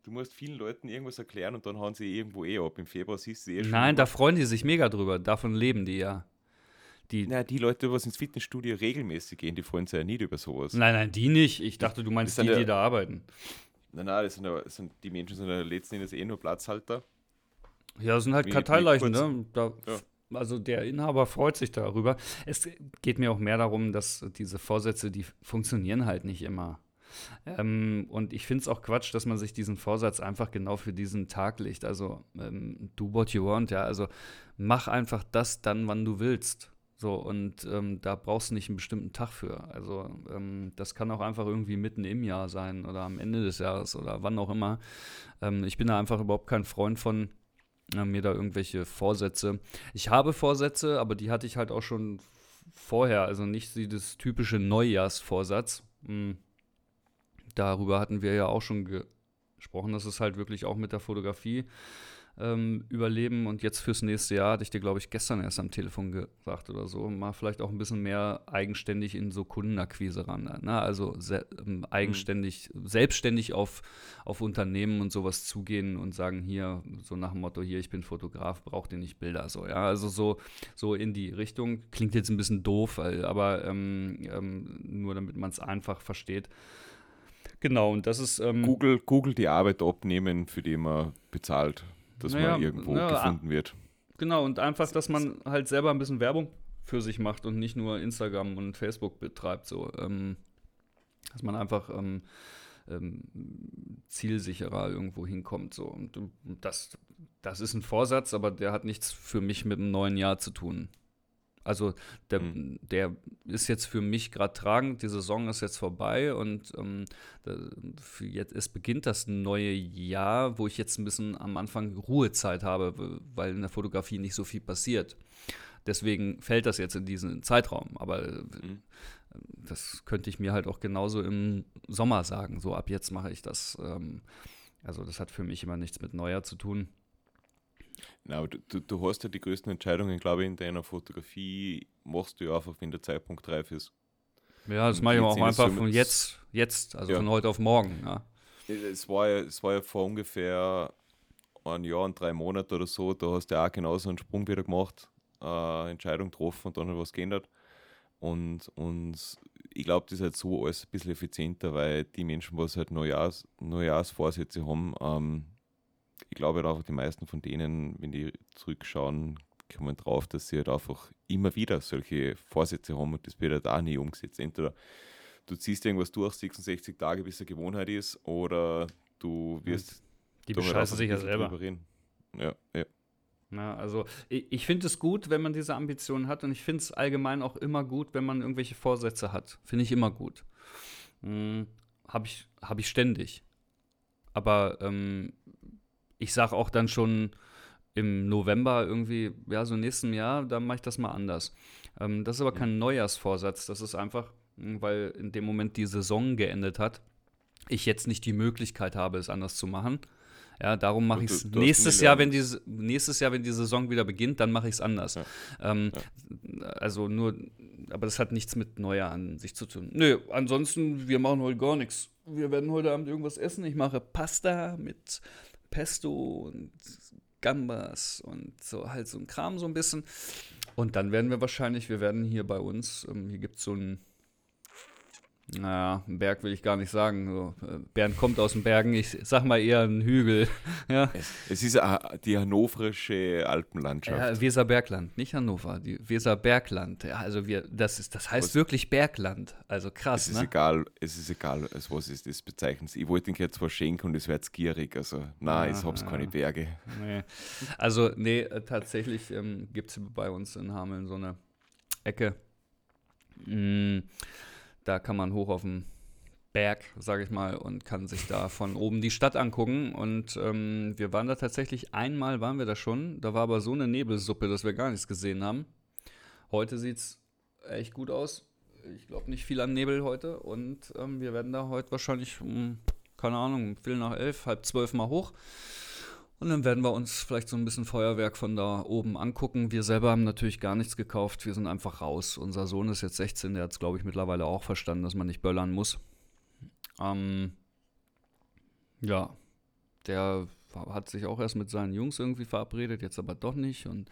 Du musst vielen Leuten irgendwas erklären und dann hauen sie irgendwo eh ab. Im Februar siehst du eh schon. Nein, da freuen die sich mega drüber. Davon leben die ja. Die, naja, die Leute, die was ins Fitnessstudio regelmäßig gehen, die freuen sich ja nicht über sowas. Nein, nein, die nicht. Ich dachte, du meinst die, die da arbeiten. Nein, nein, das sind, das sind, die Menschen sind ja letzten Endes eh nur Platzhalter. Ja, das sind halt Karteileichen, ne? Da ja. Also der Inhaber freut sich darüber. Es geht mir auch mehr darum, dass diese Vorsätze, die funktionieren halt nicht immer. Ähm, und ich finde es auch Quatsch, dass man sich diesen Vorsatz einfach genau für diesen Tag legt. Also ähm, do what you want, ja. Also mach einfach das dann, wann du willst. So, und ähm, da brauchst du nicht einen bestimmten Tag für. Also ähm, das kann auch einfach irgendwie mitten im Jahr sein oder am Ende des Jahres oder wann auch immer. Ähm, ich bin da einfach überhaupt kein Freund von, äh, mir da irgendwelche Vorsätze. Ich habe Vorsätze, aber die hatte ich halt auch schon vorher, also nicht das typische Neujahrsvorsatz. Hm. Darüber hatten wir ja auch schon gesprochen, dass es halt wirklich auch mit der Fotografie ähm, überleben. Und jetzt fürs nächste Jahr hatte ich dir, glaube ich, gestern erst am Telefon gesagt oder so, mal vielleicht auch ein bisschen mehr eigenständig in so Kundenakquise ran. Ne? Also ähm, eigenständig, mhm. selbstständig auf, auf Unternehmen und sowas zugehen und sagen, hier, so nach dem Motto, hier, ich bin Fotograf, braucht ihr nicht Bilder. So, ja, also so, so in die Richtung. Klingt jetzt ein bisschen doof, aber ähm, ähm, nur damit man es einfach versteht. Genau, und das ist. Ähm, Google, Google die Arbeit abnehmen, für die man bezahlt dass naja, man irgendwo na, gefunden wird. Genau, und einfach, dass man halt selber ein bisschen Werbung für sich macht und nicht nur Instagram und Facebook betreibt. So, ähm, dass man einfach ähm, ähm, zielsicherer irgendwo hinkommt. So. Und das, das ist ein Vorsatz, aber der hat nichts für mich mit dem neuen Jahr zu tun. Also der, mhm. der ist jetzt für mich gerade tragend, die Saison ist jetzt vorbei und ähm, jetzt, es beginnt das neue Jahr, wo ich jetzt ein bisschen am Anfang Ruhezeit habe, weil in der Fotografie nicht so viel passiert. Deswegen fällt das jetzt in diesen Zeitraum. Aber mhm. das könnte ich mir halt auch genauso im Sommer sagen. So ab jetzt mache ich das. Ähm, also das hat für mich immer nichts mit Neujahr zu tun. Na, aber du, du hast ja die größten Entscheidungen, glaube ich, in deiner Fotografie machst du ja einfach, wenn der Zeitpunkt reif ist. Ja, das mache ich auch einfach so von jetzt, jetzt, also ja. von heute auf morgen. Ja. Es, war ja, es war ja vor ungefähr ein Jahr und drei Monaten oder so, da hast du ja auch genauso einen Sprung wieder gemacht, äh, Entscheidung getroffen und dann hat was geändert. Und, und ich glaube, das ist halt so alles ein bisschen effizienter, weil die Menschen, was halt Neujahrs, Neujahrsvorsätze haben, ähm, ich glaube auch die meisten von denen, wenn die zurückschauen, kommen drauf, dass sie halt einfach immer wieder solche Vorsätze haben und das wird halt auch nie umgesetzt. Entweder du ziehst irgendwas durch, 66 Tage, bis es eine Gewohnheit ist, oder du wirst. Die bescheißen sich ja selber. Ja, ja. Ja, also ich, ich finde es gut, wenn man diese Ambitionen hat und ich finde es allgemein auch immer gut, wenn man irgendwelche Vorsätze hat. Finde ich immer gut. Hm, Habe ich, hab ich ständig. Aber ähm, ich sage auch dann schon im November irgendwie, ja, so nächsten Jahr, dann mache ich das mal anders. Ähm, das ist aber kein Neujahrsvorsatz, das ist einfach, hm, weil in dem Moment die Saison geendet hat, ich jetzt nicht die Möglichkeit habe, es anders zu machen. Ja, darum mache ich es nächstes Jahr, wenn die, nächstes Jahr, wenn die Saison wieder beginnt, dann mache ich es anders. Ja. Ähm, ja. Also nur, aber das hat nichts mit Neujahr an sich zu tun. Nö, ansonsten, wir machen heute gar nichts. Wir werden heute Abend irgendwas essen. Ich mache Pasta mit Pesto und Gambas und so halt so ein Kram so ein bisschen. Und dann werden wir wahrscheinlich, wir werden hier bei uns, ähm, hier gibt es so ein naja, ein Berg will ich gar nicht sagen. So, äh, Bernd kommt aus den Bergen, ich sag mal eher ein Hügel. *laughs* ja. es, es ist die hannoverische Alpenlandschaft. Ja, Weserbergland, nicht Hannover, die Weserbergland. Ja, also wir, das, ist, das heißt was, wirklich Bergland. Also krass. Es ist ne? egal, es ist egal, als was ist das bezeichnet. Ich wollte ihn jetzt zwar schenken und es wäre jetzt gierig. Also, nein, ich hab's keine Berge. Nee. Also, nee, äh, tatsächlich ähm, gibt es bei uns in Hameln so eine Ecke. Mm da kann man hoch auf den Berg, sage ich mal, und kann sich da von oben die Stadt angucken. Und ähm, wir waren da tatsächlich, einmal waren wir da schon. Da war aber so eine Nebelsuppe, dass wir gar nichts gesehen haben. Heute sieht es echt gut aus. Ich glaube nicht viel an Nebel heute. Und ähm, wir werden da heute wahrscheinlich um, keine Ahnung, viel nach elf, halb zwölf mal hoch. Und dann werden wir uns vielleicht so ein bisschen Feuerwerk von da oben angucken. Wir selber haben natürlich gar nichts gekauft. Wir sind einfach raus. Unser Sohn ist jetzt 16, der hat es, glaube ich, mittlerweile auch verstanden, dass man nicht böllern muss. Ähm, ja, der hat sich auch erst mit seinen Jungs irgendwie verabredet, jetzt aber doch nicht. Und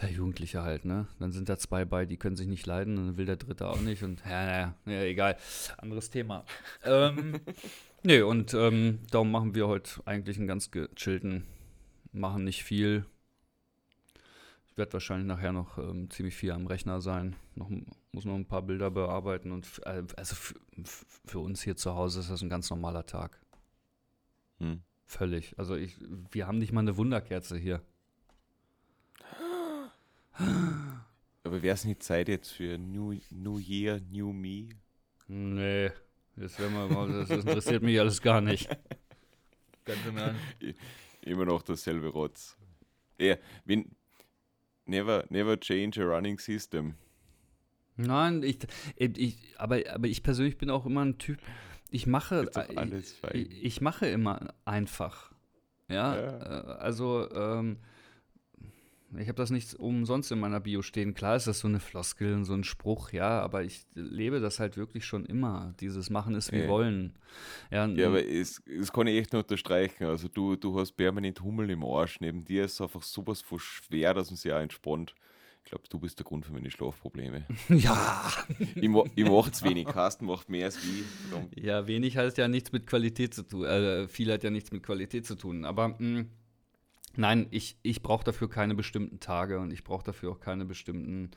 ja, Jugendliche halt, ne? Dann sind da zwei bei, die können sich nicht leiden, und dann will der dritte auch nicht. Und ja, naja, ja, egal. Anderes Thema. ähm, *laughs* Nee, und ähm, darum machen wir heute eigentlich einen ganz gechillten, machen nicht viel. Ich werde wahrscheinlich nachher noch ähm, ziemlich viel am Rechner sein. Noch, muss noch ein paar Bilder bearbeiten. Und äh, also für uns hier zu Hause ist das ein ganz normaler Tag. Hm. Völlig. Also ich, wir haben nicht mal eine Wunderkerze hier. Aber wäre es nicht Zeit jetzt für New, New Year, New Me? Nee. Das, mal, das interessiert mich alles gar nicht. Ganz Immer noch dasselbe Rotz. Ja, wenn, never, never change a running system. Nein, ich, ich, aber, aber ich persönlich bin auch immer ein Typ, ich mache, ich, ich, mache immer einfach. Ja, ja. Äh, also ähm, ich habe das nicht umsonst in meiner Bio stehen. Klar ist das so eine Floskel und so ein Spruch, ja, aber ich lebe das halt wirklich schon immer. Dieses Machen ist wie ja. wollen. Ja, ja aber es, das kann ich echt nur unterstreichen. Also du, du hast permanent Hummel im Arsch. Neben dir ist es einfach sowas von schwer, dass man sich auch entspannt. Ich glaube, du bist der Grund für meine Schlafprobleme. *laughs* ja. ich, ich mache es wenig. Carsten macht mehr als wie. Ja, wenig hat ja nichts mit Qualität zu tun. Äh, viel hat ja nichts mit Qualität zu tun. Aber mh, mm, Nein, ich, ich brauche dafür keine bestimmten Tage und ich brauche dafür auch keine bestimmten,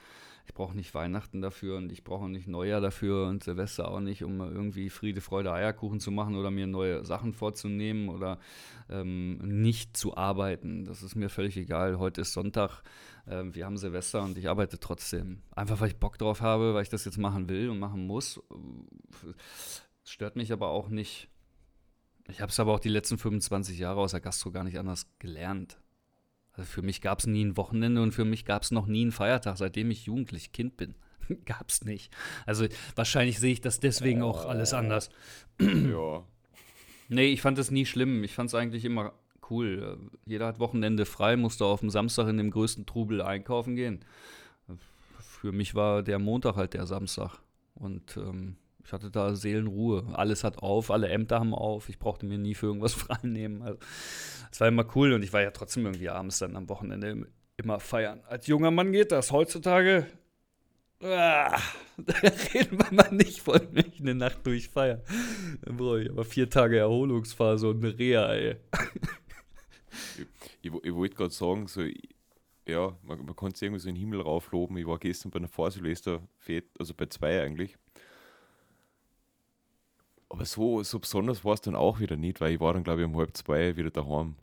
ich brauche nicht Weihnachten dafür und ich brauche nicht Neujahr dafür und Silvester auch nicht, um irgendwie Friede, Freude, Eierkuchen zu machen oder mir neue Sachen vorzunehmen oder ähm, nicht zu arbeiten. Das ist mir völlig egal. Heute ist Sonntag, äh, wir haben Silvester und ich arbeite trotzdem. Einfach weil ich Bock drauf habe, weil ich das jetzt machen will und machen muss. Stört mich aber auch nicht ich habe es aber auch die letzten 25 Jahre aus der Gastro gar nicht anders gelernt. Also für mich gab es nie ein Wochenende und für mich gab es noch nie einen Feiertag, seitdem ich jugendlich Kind bin. *laughs* gab es nicht. Also wahrscheinlich sehe ich das deswegen auch alles anders. *clears throat* ja. Nee, ich fand es nie schlimm. Ich fand es eigentlich immer cool. Jeder hat Wochenende frei, musste auf dem Samstag in dem größten Trubel einkaufen gehen. Für mich war der Montag halt der Samstag. Und ähm, ich hatte da Seelenruhe. Alles hat auf, alle Ämter haben auf. Ich brauchte mir nie für irgendwas *laughs* frei nehmen. Also, es war immer cool und ich war ja trotzdem irgendwie abends dann am Wochenende immer feiern. Als junger Mann geht das. Heutzutage ah, *laughs* da reden wir mal nicht von, ich eine Nacht durchfeiern. Dann brauche ich aber vier Tage Erholungsphase und eine Reha, ey. ich, ich, ich wollte gerade sagen, so, ja, man, man konnte irgendwie so in den Himmel raufloben. Ich war gestern bei einer Vorsilvester-Fete, also bei zwei eigentlich. Aber so, so besonders war es dann auch wieder nicht, weil ich war dann, glaube ich, um halb zwei wieder daheim.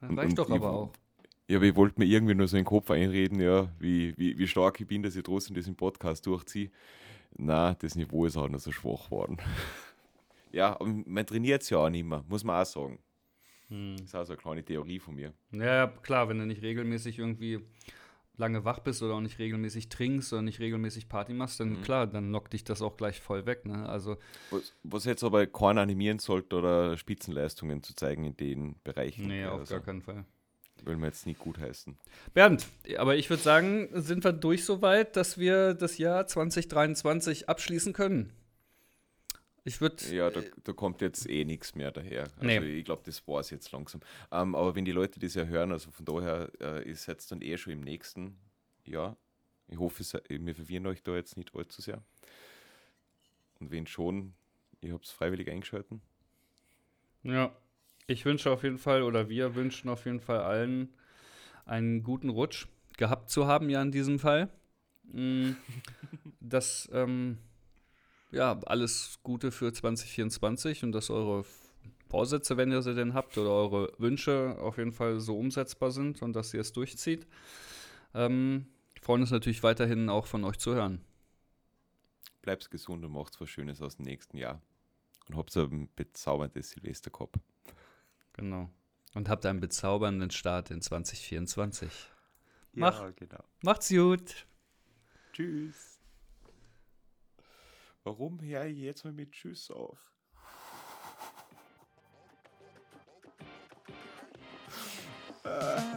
Das reicht doch ich, aber auch. Ja, aber ich wollte mir irgendwie nur so in den Kopf einreden, ja, wie, wie, wie stark ich bin, dass ich trotzdem im Podcast durchziehe. Na, das Niveau ist auch noch so schwach geworden. *laughs* ja, man trainiert es ja auch nicht mehr, muss man auch sagen. Hm. Das ist auch so eine kleine Theorie von mir. Ja, klar, wenn du nicht regelmäßig irgendwie lange wach bist oder auch nicht regelmäßig trinkst oder nicht regelmäßig Party machst, dann Mhm. klar, dann knockt dich das auch gleich voll weg. Ne? Also, Was, was jetzt aber keiner animieren sollte oder Spitzenleistungen zu zeigen in den Bereichen. nee, auf also, gar keinen Fall. Will man jetzt nicht gut heißen. Bernd, aber ich würde sagen, sind wir durch soweit, dass wir das Jahr 2023 abschließen können. Ich würde. Ja, da, da kommt jetzt eh nichts mehr daher. Also Nee. ich glaube, das war es jetzt langsam. Ähm, aber wenn die Leute das ja hören, also von daher äh, ist jetzt dann eh schon im nächsten Jahr. Ich hoffe, es, wir verwirren euch da jetzt nicht allzu sehr. Und wenn schon, ihr habt es freiwillig eingeschalten. Ja, ich wünsche auf jeden Fall, oder wir wünschen auf jeden Fall allen einen guten Rutsch gehabt zu haben, ja, in diesem Fall. Mm, *laughs* Dass, ähm, ja, alles Gute für 2024 und dass eure Vorsätze, wenn ihr sie denn habt, oder eure Wünsche auf jeden Fall so umsetzbar sind und dass ihr es durchzieht. Ähm, freuen uns natürlich weiterhin auch von euch zu hören. Bleibt gesund und macht was Schönes aus dem nächsten Jahr. Und habt ein bezauberndes Silvester gehabt. Genau. Und habt einen bezaubernden Start in 2024. Mach. genau. Macht's gut! Tschüss. Warum höre ich jetzt mal mit Tschüss auf? äh. *laughs*